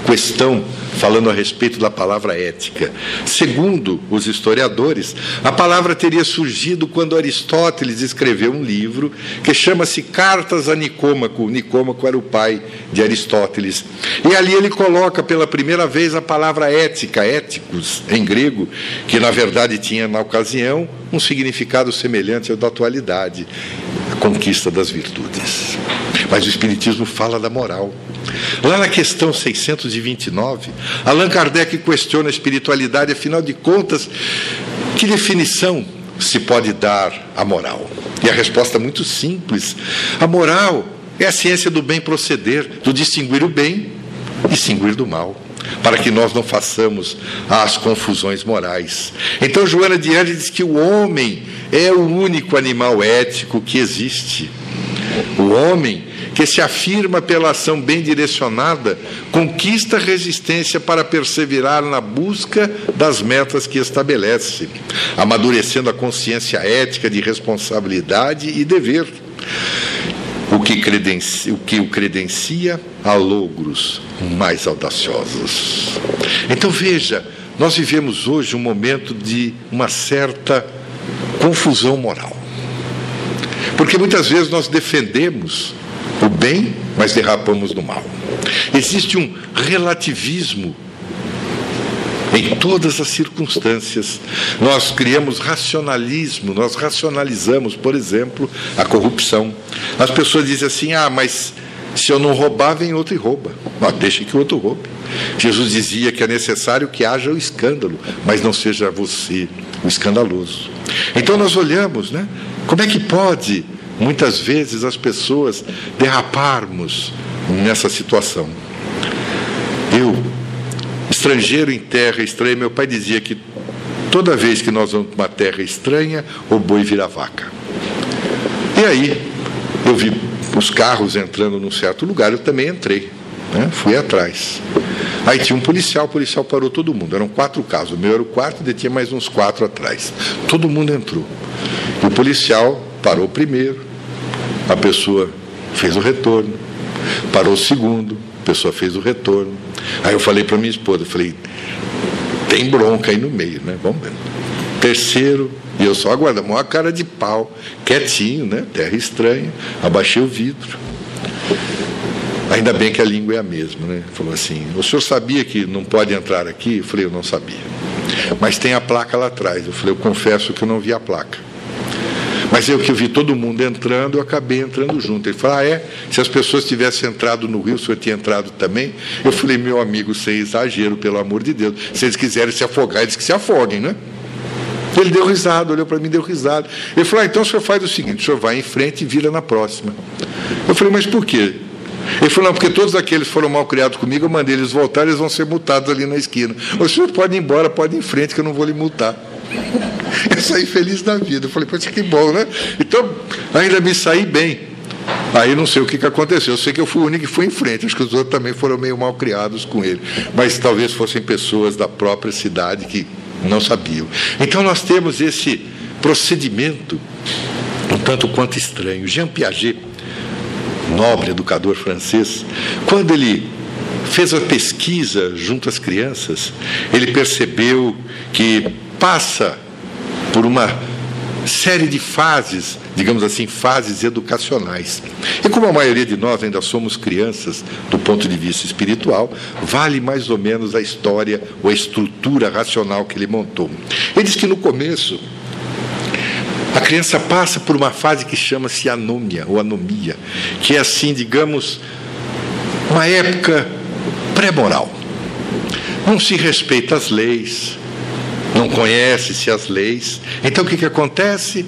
questão falando a respeito da palavra ética. Segundo os historiadores, a palavra teria surgido quando Aristóteles escreveu um livro que chama-se Cartas a Nicômaco. Nicômaco era o pai de Aristóteles. E ali ele coloca pela primeira vez a palavra ética, éticos, em grego, que na verdade tinha na ocasião um significado semelhante ao da atualidade. a conquista das virtudes. Mas o Espiritismo fala da moral. Lá na questão 629, Allan Kardec questiona a espiritualidade, afinal de contas, que definição se pode dar à moral? E a resposta é muito simples: a moral é a ciência do bem proceder, do distinguir o bem e distinguir do mal para que nós não façamos as confusões morais. Então, Joana de Anjos diz que o homem é o único animal ético que existe. O homem que se afirma pela ação bem direcionada, conquista resistência para perseverar na busca das metas que estabelece, amadurecendo a consciência ética de responsabilidade e dever o que, credencia, o que o credencia a logros mais audaciosos. Então veja, nós vivemos hoje um momento de uma certa confusão moral. Porque muitas vezes nós defendemos o bem, mas derrapamos no mal. Existe um relativismo em todas as circunstâncias. Nós criamos racionalismo, nós racionalizamos, por exemplo, a corrupção. As pessoas dizem assim: ah, mas se eu não roubar, vem outro e rouba. Não, deixe que o outro roube. Jesus dizia que é necessário que haja o escândalo, mas não seja você o escandaloso. Então nós olhamos, né? Como é que pode, muitas vezes, as pessoas derraparmos nessa situação? Eu Estrangeiro em terra estranha, meu pai dizia que toda vez que nós vamos para uma terra estranha, o boi vira vaca. E aí, eu vi os carros entrando num certo lugar, eu também entrei, né? fui atrás. Aí tinha um policial, o policial parou todo mundo, eram quatro carros, o meu era o quarto e tinha mais uns quatro atrás. Todo mundo entrou. E o policial parou primeiro, a pessoa fez o retorno, parou o segundo, a pessoa fez o retorno. Aí eu falei para minha esposa, falei, tem bronca aí no meio, né? Vamos ver. Terceiro, e eu só aguardando, uma cara de pau, quietinho, né? Terra estranha, abaixei o vidro. Ainda bem que a língua é a mesma, né? Falou assim: o senhor sabia que não pode entrar aqui? Eu falei: eu não sabia. Mas tem a placa lá atrás. Eu falei: eu confesso que eu não vi a placa. Mas eu que vi todo mundo entrando, eu acabei entrando junto. Ele falou: Ah, é? Se as pessoas tivessem entrado no Rio, o senhor tinha entrado também? Eu falei: Meu amigo, sem exagero, pelo amor de Deus. Se eles quiserem se afogar, eles que se afoguem, né? Ele deu risada, olhou para mim, deu risada. Ele falou: ah, então o senhor faz o seguinte: o senhor vai em frente e vira na próxima. Eu falei: mas por quê? Ele falou: não, porque todos aqueles foram mal criados comigo, eu mandei eles voltar, eles vão ser multados ali na esquina. O senhor pode ir embora, pode ir em frente, que eu não vou lhe multar. Eu saí feliz da vida. Eu falei, poxa, que bom, né? Então, ainda me saí bem. Aí não sei o que, que aconteceu. Eu sei que eu fui o único que foi em frente. Acho que os outros também foram meio mal criados com ele. Mas talvez fossem pessoas da própria cidade que não sabiam. Então nós temos esse procedimento um tanto quanto estranho. Jean Piaget, nobre educador francês, quando ele fez a pesquisa junto às crianças, ele percebeu que passa por uma série de fases, digamos assim, fases educacionais. E como a maioria de nós ainda somos crianças do ponto de vista espiritual, vale mais ou menos a história ou a estrutura racional que ele montou. Ele diz que no começo a criança passa por uma fase que chama-se anômia ou anomia, que é assim, digamos, uma época pré-moral. Não se respeita as leis, não conhece-se as leis. Então o que, que acontece?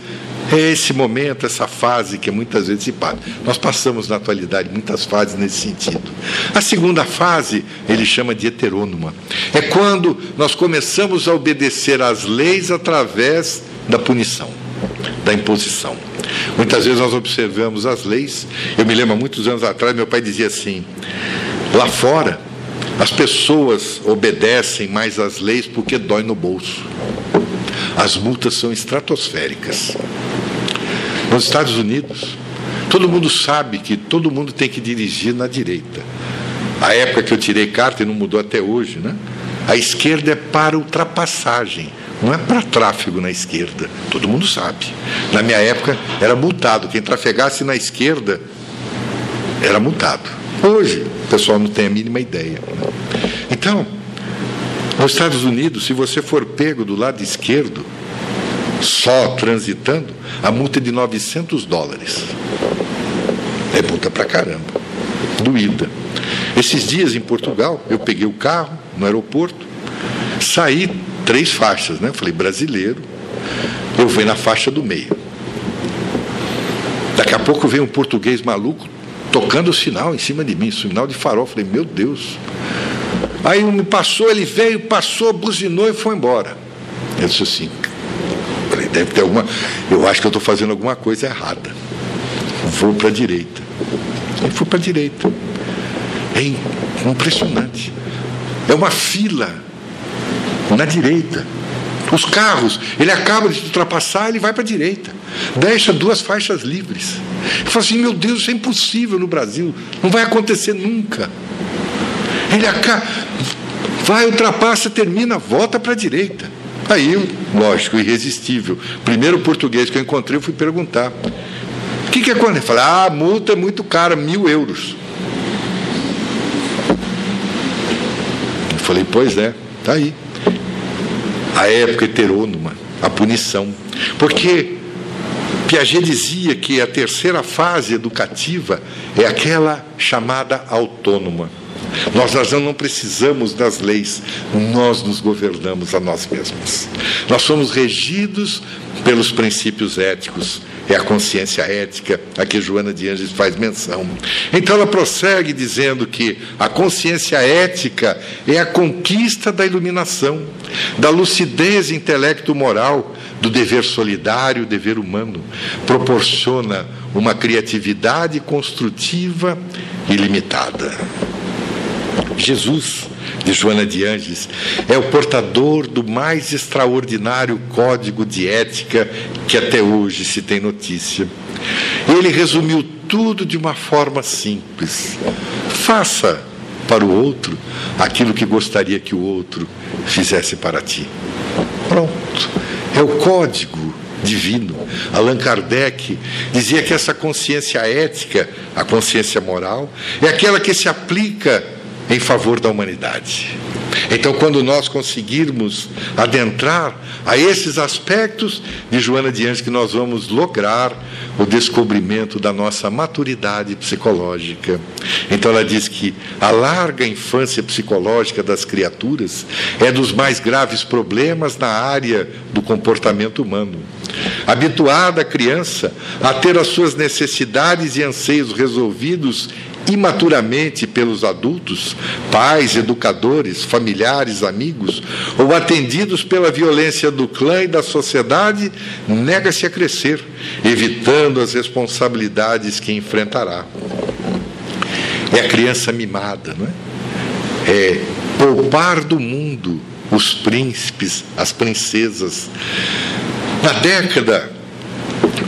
É esse momento, essa fase que muitas vezes se passa. Nós passamos na atualidade muitas fases nesse sentido. A segunda fase, ele chama de heterônoma. É quando nós começamos a obedecer às leis através da punição, da imposição. Muitas vezes nós observamos as leis. Eu me lembro, muitos anos atrás, meu pai dizia assim: lá fora, as pessoas obedecem mais às leis porque dói no bolso. As multas são estratosféricas. Nos Estados Unidos, todo mundo sabe que todo mundo tem que dirigir na direita. A época que eu tirei carta e não mudou até hoje, né? A esquerda é para ultrapassagem, não é para tráfego na esquerda. Todo mundo sabe. Na minha época era multado. Quem trafegasse na esquerda era multado. Hoje, o pessoal não tem a mínima ideia. Então, nos Estados Unidos, se você for pego do lado esquerdo, só transitando, a multa é de 900 dólares. É multa pra caramba. Doída. Esses dias em Portugal, eu peguei o carro no aeroporto, saí três faixas, né? Falei, brasileiro, eu vou na faixa do meio. Daqui a pouco veio um português maluco tocando o sinal em cima de mim, sinal de farol. Falei, meu Deus. Aí um me passou, ele veio, passou, buzinou e foi embora. Eu disse assim, falei, deve ter alguma. Eu acho que eu estou fazendo alguma coisa errada. Vou para a direita. E fui para a direita. É impressionante. É uma fila na direita. Os carros, ele acaba de ultrapassar, ele vai para a direita. Deixa duas faixas livres. Eu falo assim, meu Deus, isso é impossível no Brasil. Não vai acontecer nunca. Ele acaba, vai, ultrapassa, termina, volta para a direita. Aí, lógico, irresistível. Primeiro português que eu encontrei, eu fui perguntar. O que, que é quando? Ele falou, ah, a multa é muito cara, mil euros. Eu falei, pois é, tá aí. A época heterônoma, a punição. Porque Piaget dizia que a terceira fase educativa é aquela chamada autônoma. Nós, nós não precisamos das leis, nós nos governamos a nós mesmos. Nós somos regidos pelos princípios éticos, é a consciência ética a que Joana de Anjos faz menção. Então ela prossegue dizendo que a consciência ética é a conquista da iluminação, da lucidez intelecto-moral, do dever solidário, dever humano. Proporciona uma criatividade construtiva ilimitada. Jesus, de Joana de Anges, é o portador do mais extraordinário código de ética que até hoje se tem notícia. Ele resumiu tudo de uma forma simples. Faça para o outro aquilo que gostaria que o outro fizesse para ti. Pronto. É o código divino. Allan Kardec dizia que essa consciência ética, a consciência moral, é aquela que se aplica em favor da humanidade. Então, quando nós conseguirmos adentrar a esses aspectos de Joana de Anjos, que nós vamos lograr o descobrimento da nossa maturidade psicológica. Então, ela diz que a larga infância psicológica das criaturas é dos mais graves problemas na área do comportamento humano. Habituada a criança a ter as suas necessidades e anseios resolvidos imaturamente pelos adultos, pais, educadores, familiares, amigos, ou atendidos pela violência do clã e da sociedade, nega-se a crescer, evitando as responsabilidades que enfrentará. É a criança mimada, não é? É poupar do mundo os príncipes, as princesas. Na década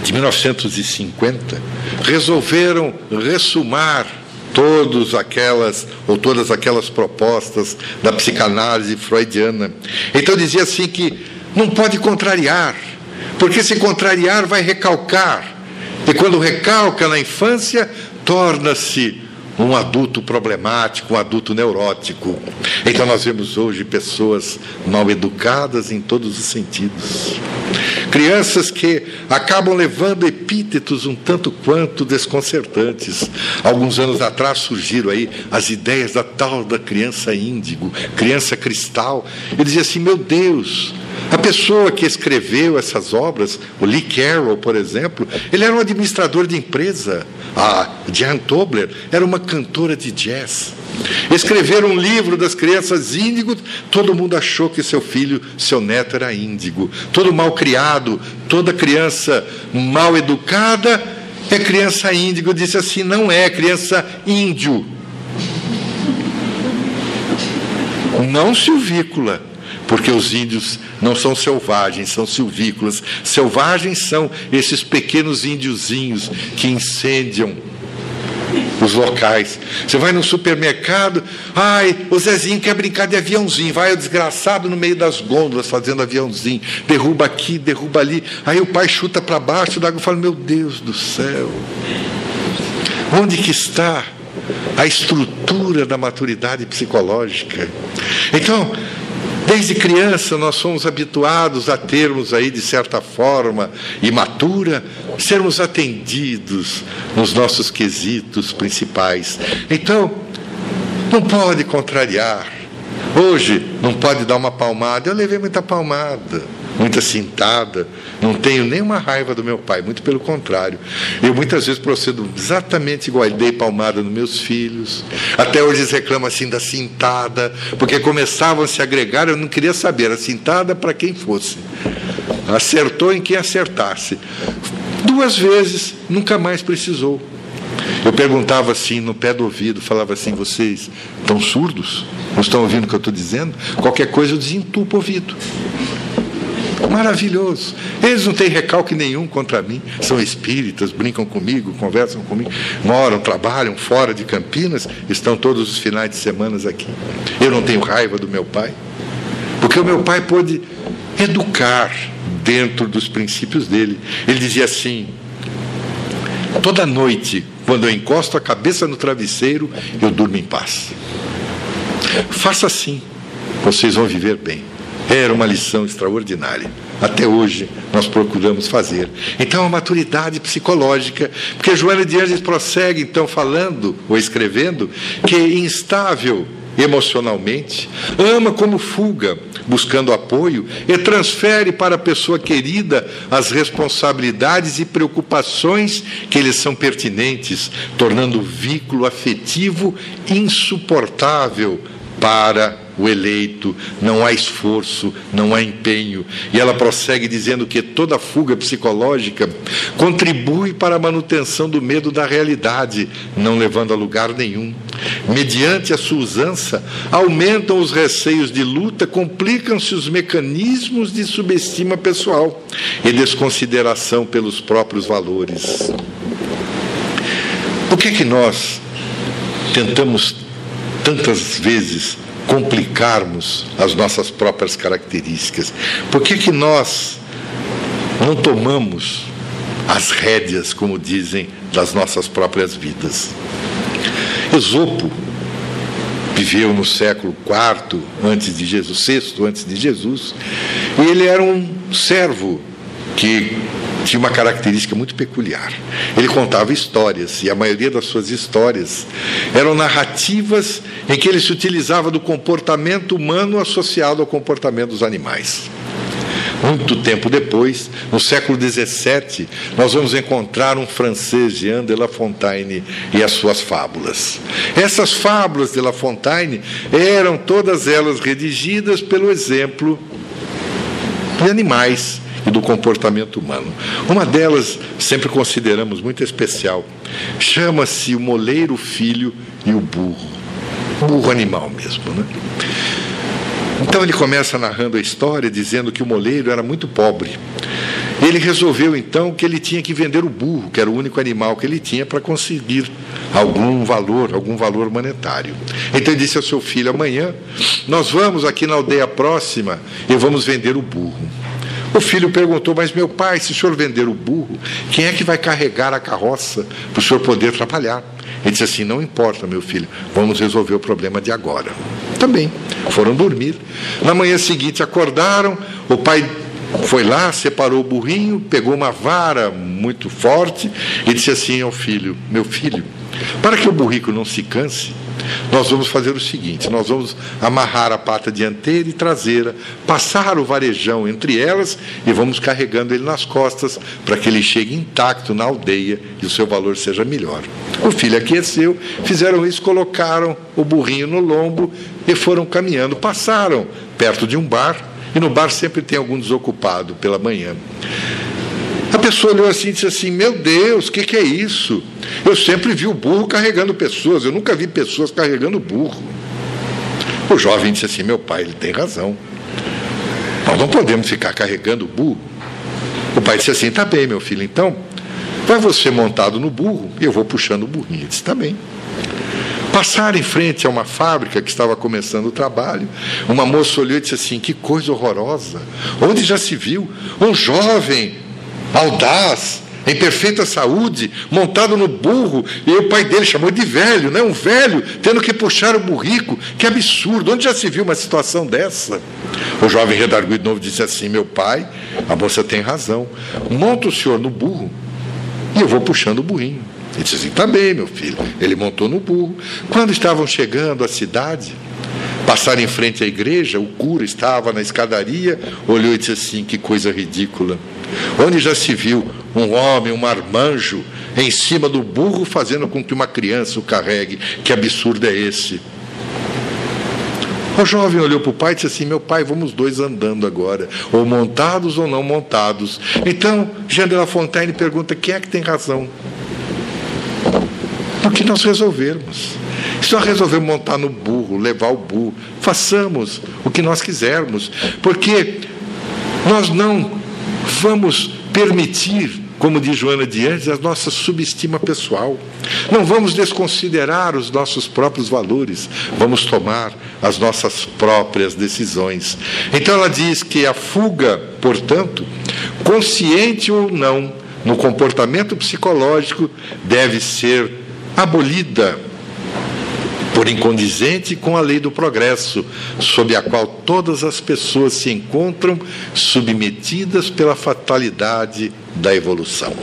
de 1950, resolveram ressumar todas aquelas ou todas aquelas propostas da psicanálise freudiana. Então dizia assim que não pode contrariar, porque se contrariar vai recalcar. E quando recalca na infância, torna-se um adulto problemático, um adulto neurótico. Então nós vemos hoje pessoas mal educadas em todos os sentidos. Crianças que acabam levando epítetos um tanto quanto desconcertantes. Alguns anos atrás surgiram aí as ideias da tal da criança índigo, criança cristal. Ele dizia assim: meu Deus, a pessoa que escreveu essas obras, o Lee Carroll, por exemplo, ele era um administrador de empresa. A Jan Tobler era uma cantora de jazz. Escreveram um livro das crianças índigos, todo mundo achou que seu filho, seu neto era índigo. Todo mal criado, toda criança mal educada é criança índigo. Disse assim: não é criança índio. Não silvícola porque os índios não são selvagens, são silvícolas. Selvagens são esses pequenos índiozinhos que incendiam os locais. Você vai no supermercado, ai, o Zezinho quer brincar de aviãozinho, vai o desgraçado no meio das gôndolas fazendo aviãozinho, derruba aqui, derruba ali. Aí o pai chuta para baixo água e fala: Meu Deus do céu, onde que está a estrutura da maturidade psicológica? Então, Desde criança nós somos habituados a termos aí, de certa forma, imatura, sermos atendidos nos nossos quesitos principais. Então, não pode contrariar. Hoje não pode dar uma palmada. Eu levei muita palmada muita cintada, não tenho nenhuma raiva do meu pai, muito pelo contrário. Eu muitas vezes procedo exatamente igual, dei palmada nos meus filhos. Até hoje eles reclamam assim da cintada, porque começavam a se agregar, eu não queria saber, a cintada para quem fosse. Acertou em quem acertasse. Duas vezes, nunca mais precisou. Eu perguntava assim, no pé do ouvido, falava assim: vocês estão surdos? Não estão ouvindo o que eu estou dizendo? Qualquer coisa eu desentupo o ouvido. Maravilhoso. Eles não têm recalque nenhum contra mim. São espíritas, brincam comigo, conversam comigo, moram, trabalham fora de Campinas, estão todos os finais de semana aqui. Eu não tenho raiva do meu pai, porque o meu pai pôde educar dentro dos princípios dele. Ele dizia assim: toda noite, quando eu encosto a cabeça no travesseiro, eu durmo em paz. Faça assim, vocês vão viver bem. Era uma lição extraordinária. Até hoje nós procuramos fazer. Então, a maturidade psicológica, porque Joana de Anjos prossegue então falando ou escrevendo que é instável emocionalmente, ama como fuga, buscando apoio, e transfere para a pessoa querida as responsabilidades e preocupações que lhes são pertinentes, tornando o vínculo afetivo insuportável para o eleito, não há esforço, não há empenho. E ela prossegue dizendo que toda fuga psicológica contribui para a manutenção do medo da realidade, não levando a lugar nenhum. Mediante a sua usança, aumentam os receios de luta, complicam-se os mecanismos de subestima pessoal e desconsideração pelos próprios valores. Por que, que nós tentamos tantas vezes complicarmos as nossas próprias características? Por que, que nós não tomamos as rédeas, como dizem, das nossas próprias vidas? Esopo viveu no século IV antes de Jesus, VI antes de Jesus, e ele era um servo que tinha uma característica muito peculiar. Ele contava histórias, e a maioria das suas histórias eram narrativas em que ele se utilizava do comportamento humano associado ao comportamento dos animais. Muito tempo depois, no século XVII, nós vamos encontrar um francês, Jean de La Fontaine, e as suas fábulas. Essas fábulas de La Fontaine eram todas elas redigidas pelo exemplo de animais e do comportamento humano. Uma delas, sempre consideramos muito especial, chama-se o moleiro filho e o burro. Burro animal mesmo, né? Então ele começa narrando a história dizendo que o moleiro era muito pobre. Ele resolveu então que ele tinha que vender o burro, que era o único animal que ele tinha para conseguir algum valor, algum valor monetário. Então ele disse ao seu filho: amanhã nós vamos aqui na aldeia próxima e vamos vender o burro. O filho perguntou: Mas meu pai, se o senhor vender o burro, quem é que vai carregar a carroça para o senhor poder trabalhar? Ele disse assim: Não importa, meu filho, vamos resolver o problema de agora. Também foram dormir. Na manhã seguinte acordaram, o pai foi lá, separou o burrinho, pegou uma vara muito forte e disse assim ao filho: Meu filho, para que o burrico não se canse, nós vamos fazer o seguinte: nós vamos amarrar a pata dianteira e traseira, passar o varejão entre elas e vamos carregando ele nas costas para que ele chegue intacto na aldeia e o seu valor seja melhor. O filho aqueceu, fizeram isso, colocaram o burrinho no lombo e foram caminhando. Passaram perto de um bar e no bar sempre tem algum desocupado pela manhã. A pessoa olhou assim e disse assim: Meu Deus, o que, que é isso? Eu sempre vi o burro carregando pessoas, eu nunca vi pessoas carregando burro. O jovem disse assim: Meu pai, ele tem razão. Nós não podemos ficar carregando o burro. O pai disse assim: Tá bem, meu filho, então vai você montado no burro e eu vou puxando o burrinho. Ele disse: Tá bem. Passaram em frente a uma fábrica que estava começando o trabalho. Uma moça olhou e disse assim: Que coisa horrorosa! Onde já se viu um jovem audaz, em perfeita saúde, montado no burro, e o pai dele chamou de velho, né? um velho, tendo que puxar o burrico. Que absurdo! Onde já se viu uma situação dessa? O jovem redarguido novo disse assim: Meu pai, a moça tem razão. Monta o senhor no burro e eu vou puxando o burrinho. Ele disse assim: Tá bem, meu filho. Ele montou no burro. Quando estavam chegando à cidade, passaram em frente à igreja, o cura estava na escadaria, olhou e disse assim: Que coisa ridícula. Onde já se viu um homem, um marmanjo, em cima do burro, fazendo com que uma criança o carregue? Que absurdo é esse? O jovem olhou para o pai e disse assim: Meu pai, vamos dois andando agora, ou montados ou não montados. Então, Jean de La Fontaine pergunta: quem é que tem razão? Porque nós resolvermos. Se nós resolvermos montar no burro, levar o burro, façamos o que nós quisermos, porque nós não vamos permitir como diz Joana de Andes, a nossa subestima pessoal. Não vamos desconsiderar os nossos próprios valores, vamos tomar as nossas próprias decisões. Então ela diz que a fuga, portanto, consciente ou não, no comportamento psicológico, deve ser abolida por incondizente com a lei do progresso, sob a qual todas as pessoas se encontram submetidas pela fatalidade da evolução.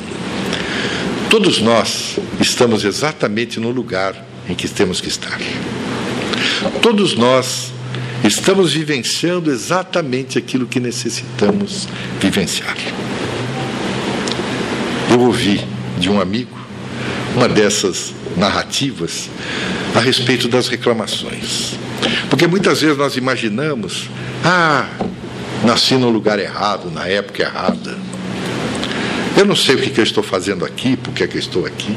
Todos nós estamos exatamente no lugar em que temos que estar. Todos nós estamos vivenciando exatamente aquilo que necessitamos vivenciar. Eu ouvi de um amigo uma dessas narrativas a respeito das reclamações. Porque muitas vezes nós imaginamos, ah, nasci no lugar errado, na época errada. Eu não sei o que, eu estou fazendo aqui, por que eu estou aqui.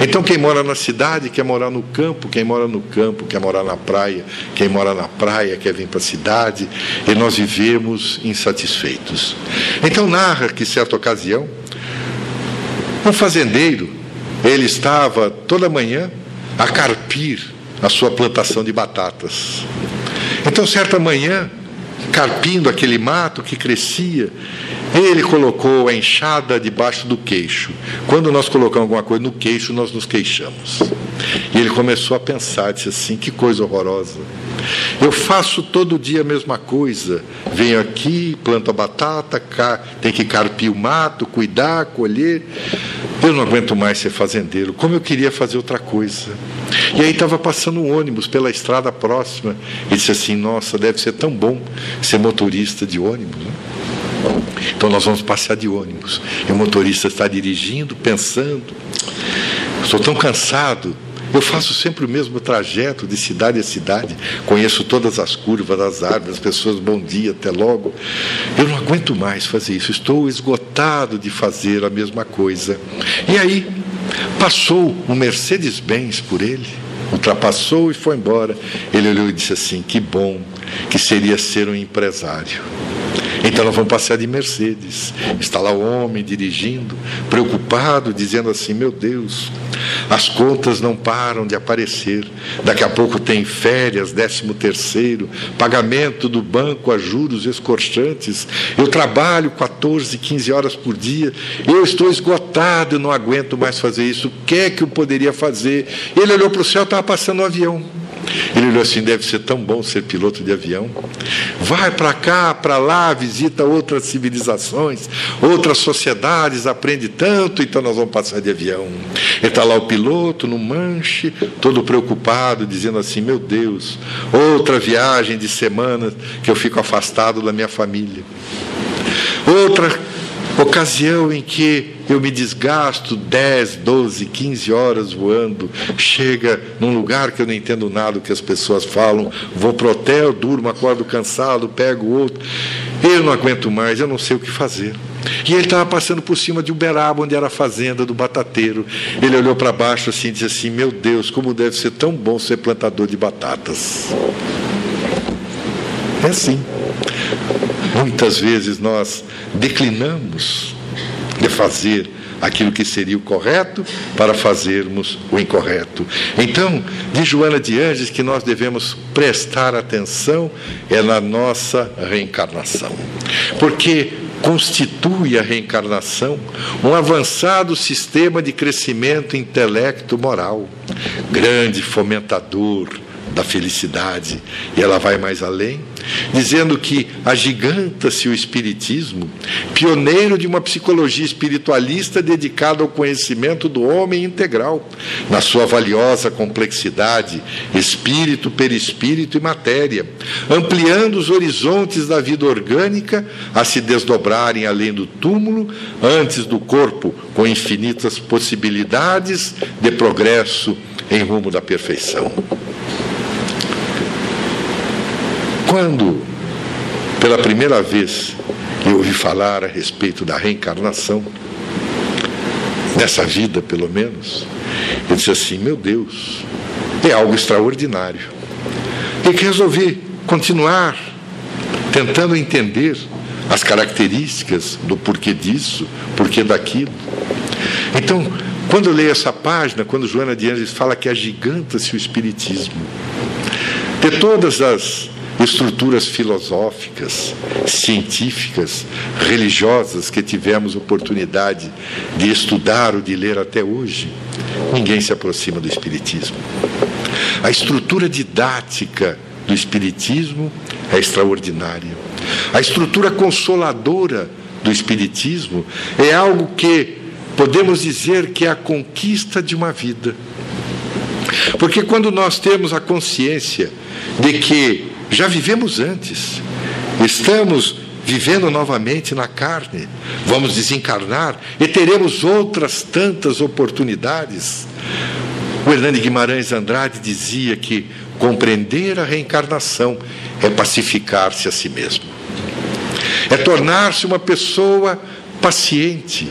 Então, quem mora na cidade quer morar no campo, quem mora no campo quer morar na praia, quem mora na praia quer vir para a cidade, e nós vivemos insatisfeitos. Então, narra que, certa ocasião, um fazendeiro, ele estava toda manhã a carpir a sua plantação de batatas. Então, certa manhã, carpindo aquele mato que crescia, ele colocou a enxada debaixo do queixo. Quando nós colocamos alguma coisa no queixo, nós nos queixamos. E ele começou a pensar, disse assim: que coisa horrorosa. Eu faço todo dia a mesma coisa. Venho aqui, planto a batata, tem que carpir o mato, cuidar, colher. Eu não aguento mais ser fazendeiro. Como eu queria fazer outra coisa. E aí estava passando um ônibus pela estrada próxima. E disse assim: Nossa, deve ser tão bom ser motorista de ônibus. Né? Então nós vamos passear de ônibus. E o motorista está dirigindo, pensando. Estou tão cansado. Eu faço sempre o mesmo trajeto de cidade a cidade. Conheço todas as curvas das árvores, as pessoas, bom dia, até logo. Eu não aguento mais fazer isso. Estou esgotado de fazer a mesma coisa. E aí, passou um Mercedes-Benz por ele, ultrapassou e foi embora. Ele olhou e disse assim: Que bom que seria ser um empresário. Então nós vamos passear de Mercedes. Está lá o homem dirigindo, preocupado, dizendo assim: Meu Deus, as contas não param de aparecer. Daqui a pouco tem férias, décimo terceiro, pagamento do banco a juros escorchantes. Eu trabalho 14, 15 horas por dia. Eu estou esgotado, não aguento mais fazer isso. O que é que eu poderia fazer? Ele olhou para o céu, estava passando um avião. Ele olhou assim: deve ser tão bom ser piloto de avião. Vai para cá, para lá, visita outras civilizações, outras sociedades, aprende tanto, então nós vamos passar de avião. Está lá o piloto no manche, todo preocupado, dizendo assim: meu Deus, outra viagem de semanas que eu fico afastado da minha família. Outra ocasião em que eu me desgasto 10, 12, 15 horas voando, chega num lugar que eu não entendo nada do que as pessoas falam, vou para o hotel, durmo, acordo cansado, pego outro. Eu não aguento mais, eu não sei o que fazer. E ele estava passando por cima de Uberaba, onde era a fazenda do batateiro. Ele olhou para baixo assim e disse assim: Meu Deus, como deve ser tão bom ser plantador de batatas. É assim. Muitas vezes nós declinamos de fazer aquilo que seria o correto para fazermos o incorreto. Então, diz Joana de Anges que nós devemos prestar atenção é na nossa reencarnação. Porque constitui a reencarnação um avançado sistema de crescimento intelecto-moral, grande fomentador da felicidade. E ela vai mais além, dizendo que agiganta-se o Espiritismo, pioneiro de uma psicologia espiritualista dedicada ao conhecimento do homem integral, na sua valiosa complexidade, espírito, perispírito e matéria, ampliando os horizontes da vida orgânica a se desdobrarem além do túmulo, antes do corpo, com infinitas possibilidades de progresso em rumo da perfeição. Quando, pela primeira vez, eu ouvi falar a respeito da reencarnação, nessa vida pelo menos, eu disse assim: meu Deus, é algo extraordinário. E que resolvi continuar tentando entender as características do porquê disso, porquê daquilo. Então, quando eu leio essa página, quando Joana de Anjos fala que agiganta-se o Espiritismo, de todas as estruturas filosóficas, científicas, religiosas que tivemos oportunidade de estudar ou de ler até hoje, ninguém se aproxima do Espiritismo. A estrutura didática do Espiritismo é extraordinária. A estrutura consoladora do Espiritismo é algo que podemos dizer que é a conquista de uma vida. Porque quando nós temos a consciência de que já vivemos antes. Estamos vivendo novamente na carne. Vamos desencarnar e teremos outras tantas oportunidades. O Hernani Guimarães Andrade dizia que compreender a reencarnação é pacificar-se a si mesmo. É tornar-se uma pessoa paciente,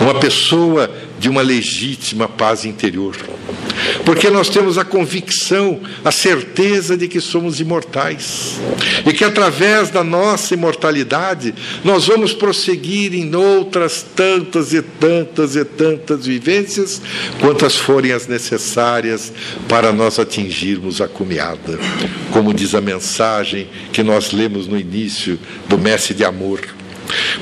uma pessoa de uma legítima paz interior. Porque nós temos a convicção, a certeza de que somos imortais. E que através da nossa imortalidade nós vamos prosseguir em outras tantas e tantas e tantas vivências, quantas forem as necessárias para nós atingirmos a cumeada. Como diz a mensagem que nós lemos no início do Mestre de Amor.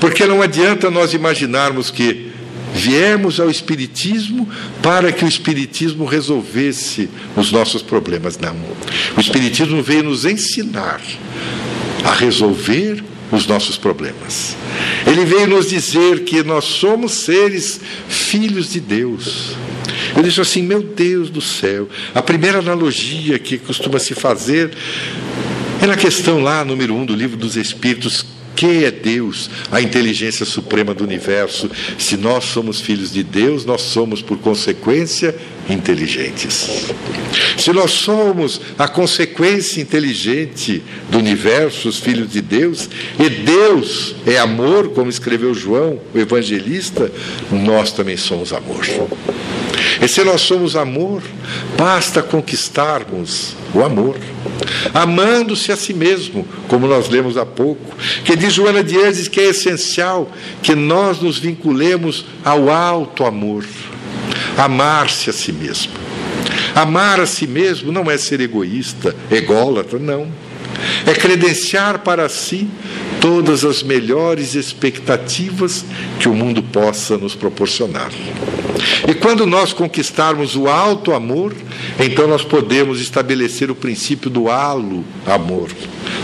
Porque não adianta nós imaginarmos que Viemos ao Espiritismo para que o Espiritismo resolvesse os nossos problemas. Não. O Espiritismo veio nos ensinar a resolver os nossos problemas. Ele veio nos dizer que nós somos seres filhos de Deus. Eu disse assim, meu Deus do céu, a primeira analogia que costuma se fazer é na questão lá, número um do livro dos Espíritos, que é Deus, a inteligência suprema do universo. Se nós somos filhos de Deus, nós somos, por consequência, inteligentes. Se nós somos a consequência inteligente do universo, os filhos de Deus, e Deus é amor, como escreveu João, o evangelista, nós também somos amor. E se nós somos amor, basta conquistarmos o amor, amando-se a si mesmo, como nós lemos há pouco, que diz Joana de Anjos que é essencial que nós nos vinculemos ao alto amor, amar-se a si mesmo. Amar a si mesmo não é ser egoísta, ególatra, não. É credenciar para si todas as melhores expectativas que o mundo possa nos proporcionar. E quando nós conquistarmos o alto amor, então nós podemos estabelecer o princípio do halo amor,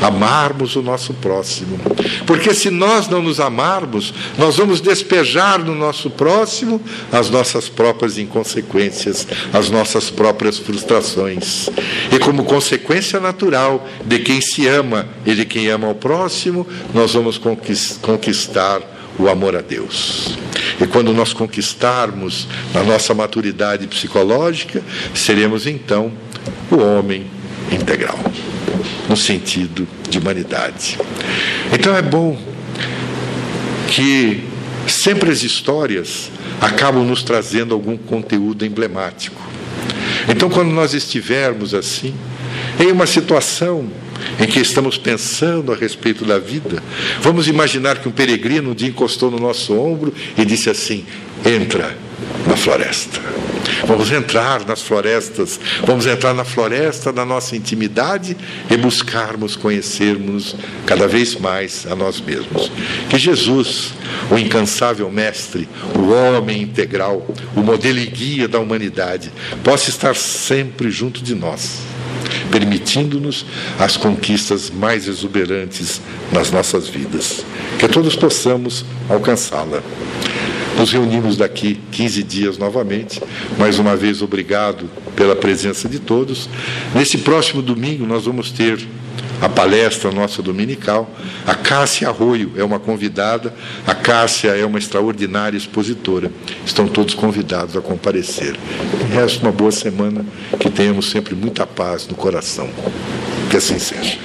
amarmos o nosso próximo. Porque se nós não nos amarmos, nós vamos despejar no nosso próximo as nossas próprias inconsequências, as nossas próprias frustrações. E como consequência natural de quem se ama e de quem ama o próximo, nós vamos conquistar o amor a Deus. E quando nós conquistarmos na nossa maturidade psicológica, seremos então o homem integral, no sentido de humanidade. Então é bom que sempre as histórias acabam nos trazendo algum conteúdo emblemático. Então, quando nós estivermos assim, em uma situação em que estamos pensando a respeito da vida, vamos imaginar que um peregrino um dia encostou no nosso ombro e disse assim: entra na floresta. Vamos entrar nas florestas, vamos entrar na floresta da nossa intimidade e buscarmos conhecermos cada vez mais a nós mesmos. Que Jesus, o incansável Mestre, o homem integral, o modelo e guia da humanidade, possa estar sempre junto de nós permitindo-nos as conquistas mais exuberantes nas nossas vidas. Que todos possamos alcançá-la. Nos reunimos daqui 15 dias novamente. Mais uma vez, obrigado pela presença de todos. Nesse próximo domingo, nós vamos ter a palestra nossa dominical. A Cássia Arroio é uma convidada, a Cássia é uma extraordinária expositora. Estão todos convidados a comparecer. Resta uma boa semana, que tenhamos sempre muita paz no coração. Que assim seja.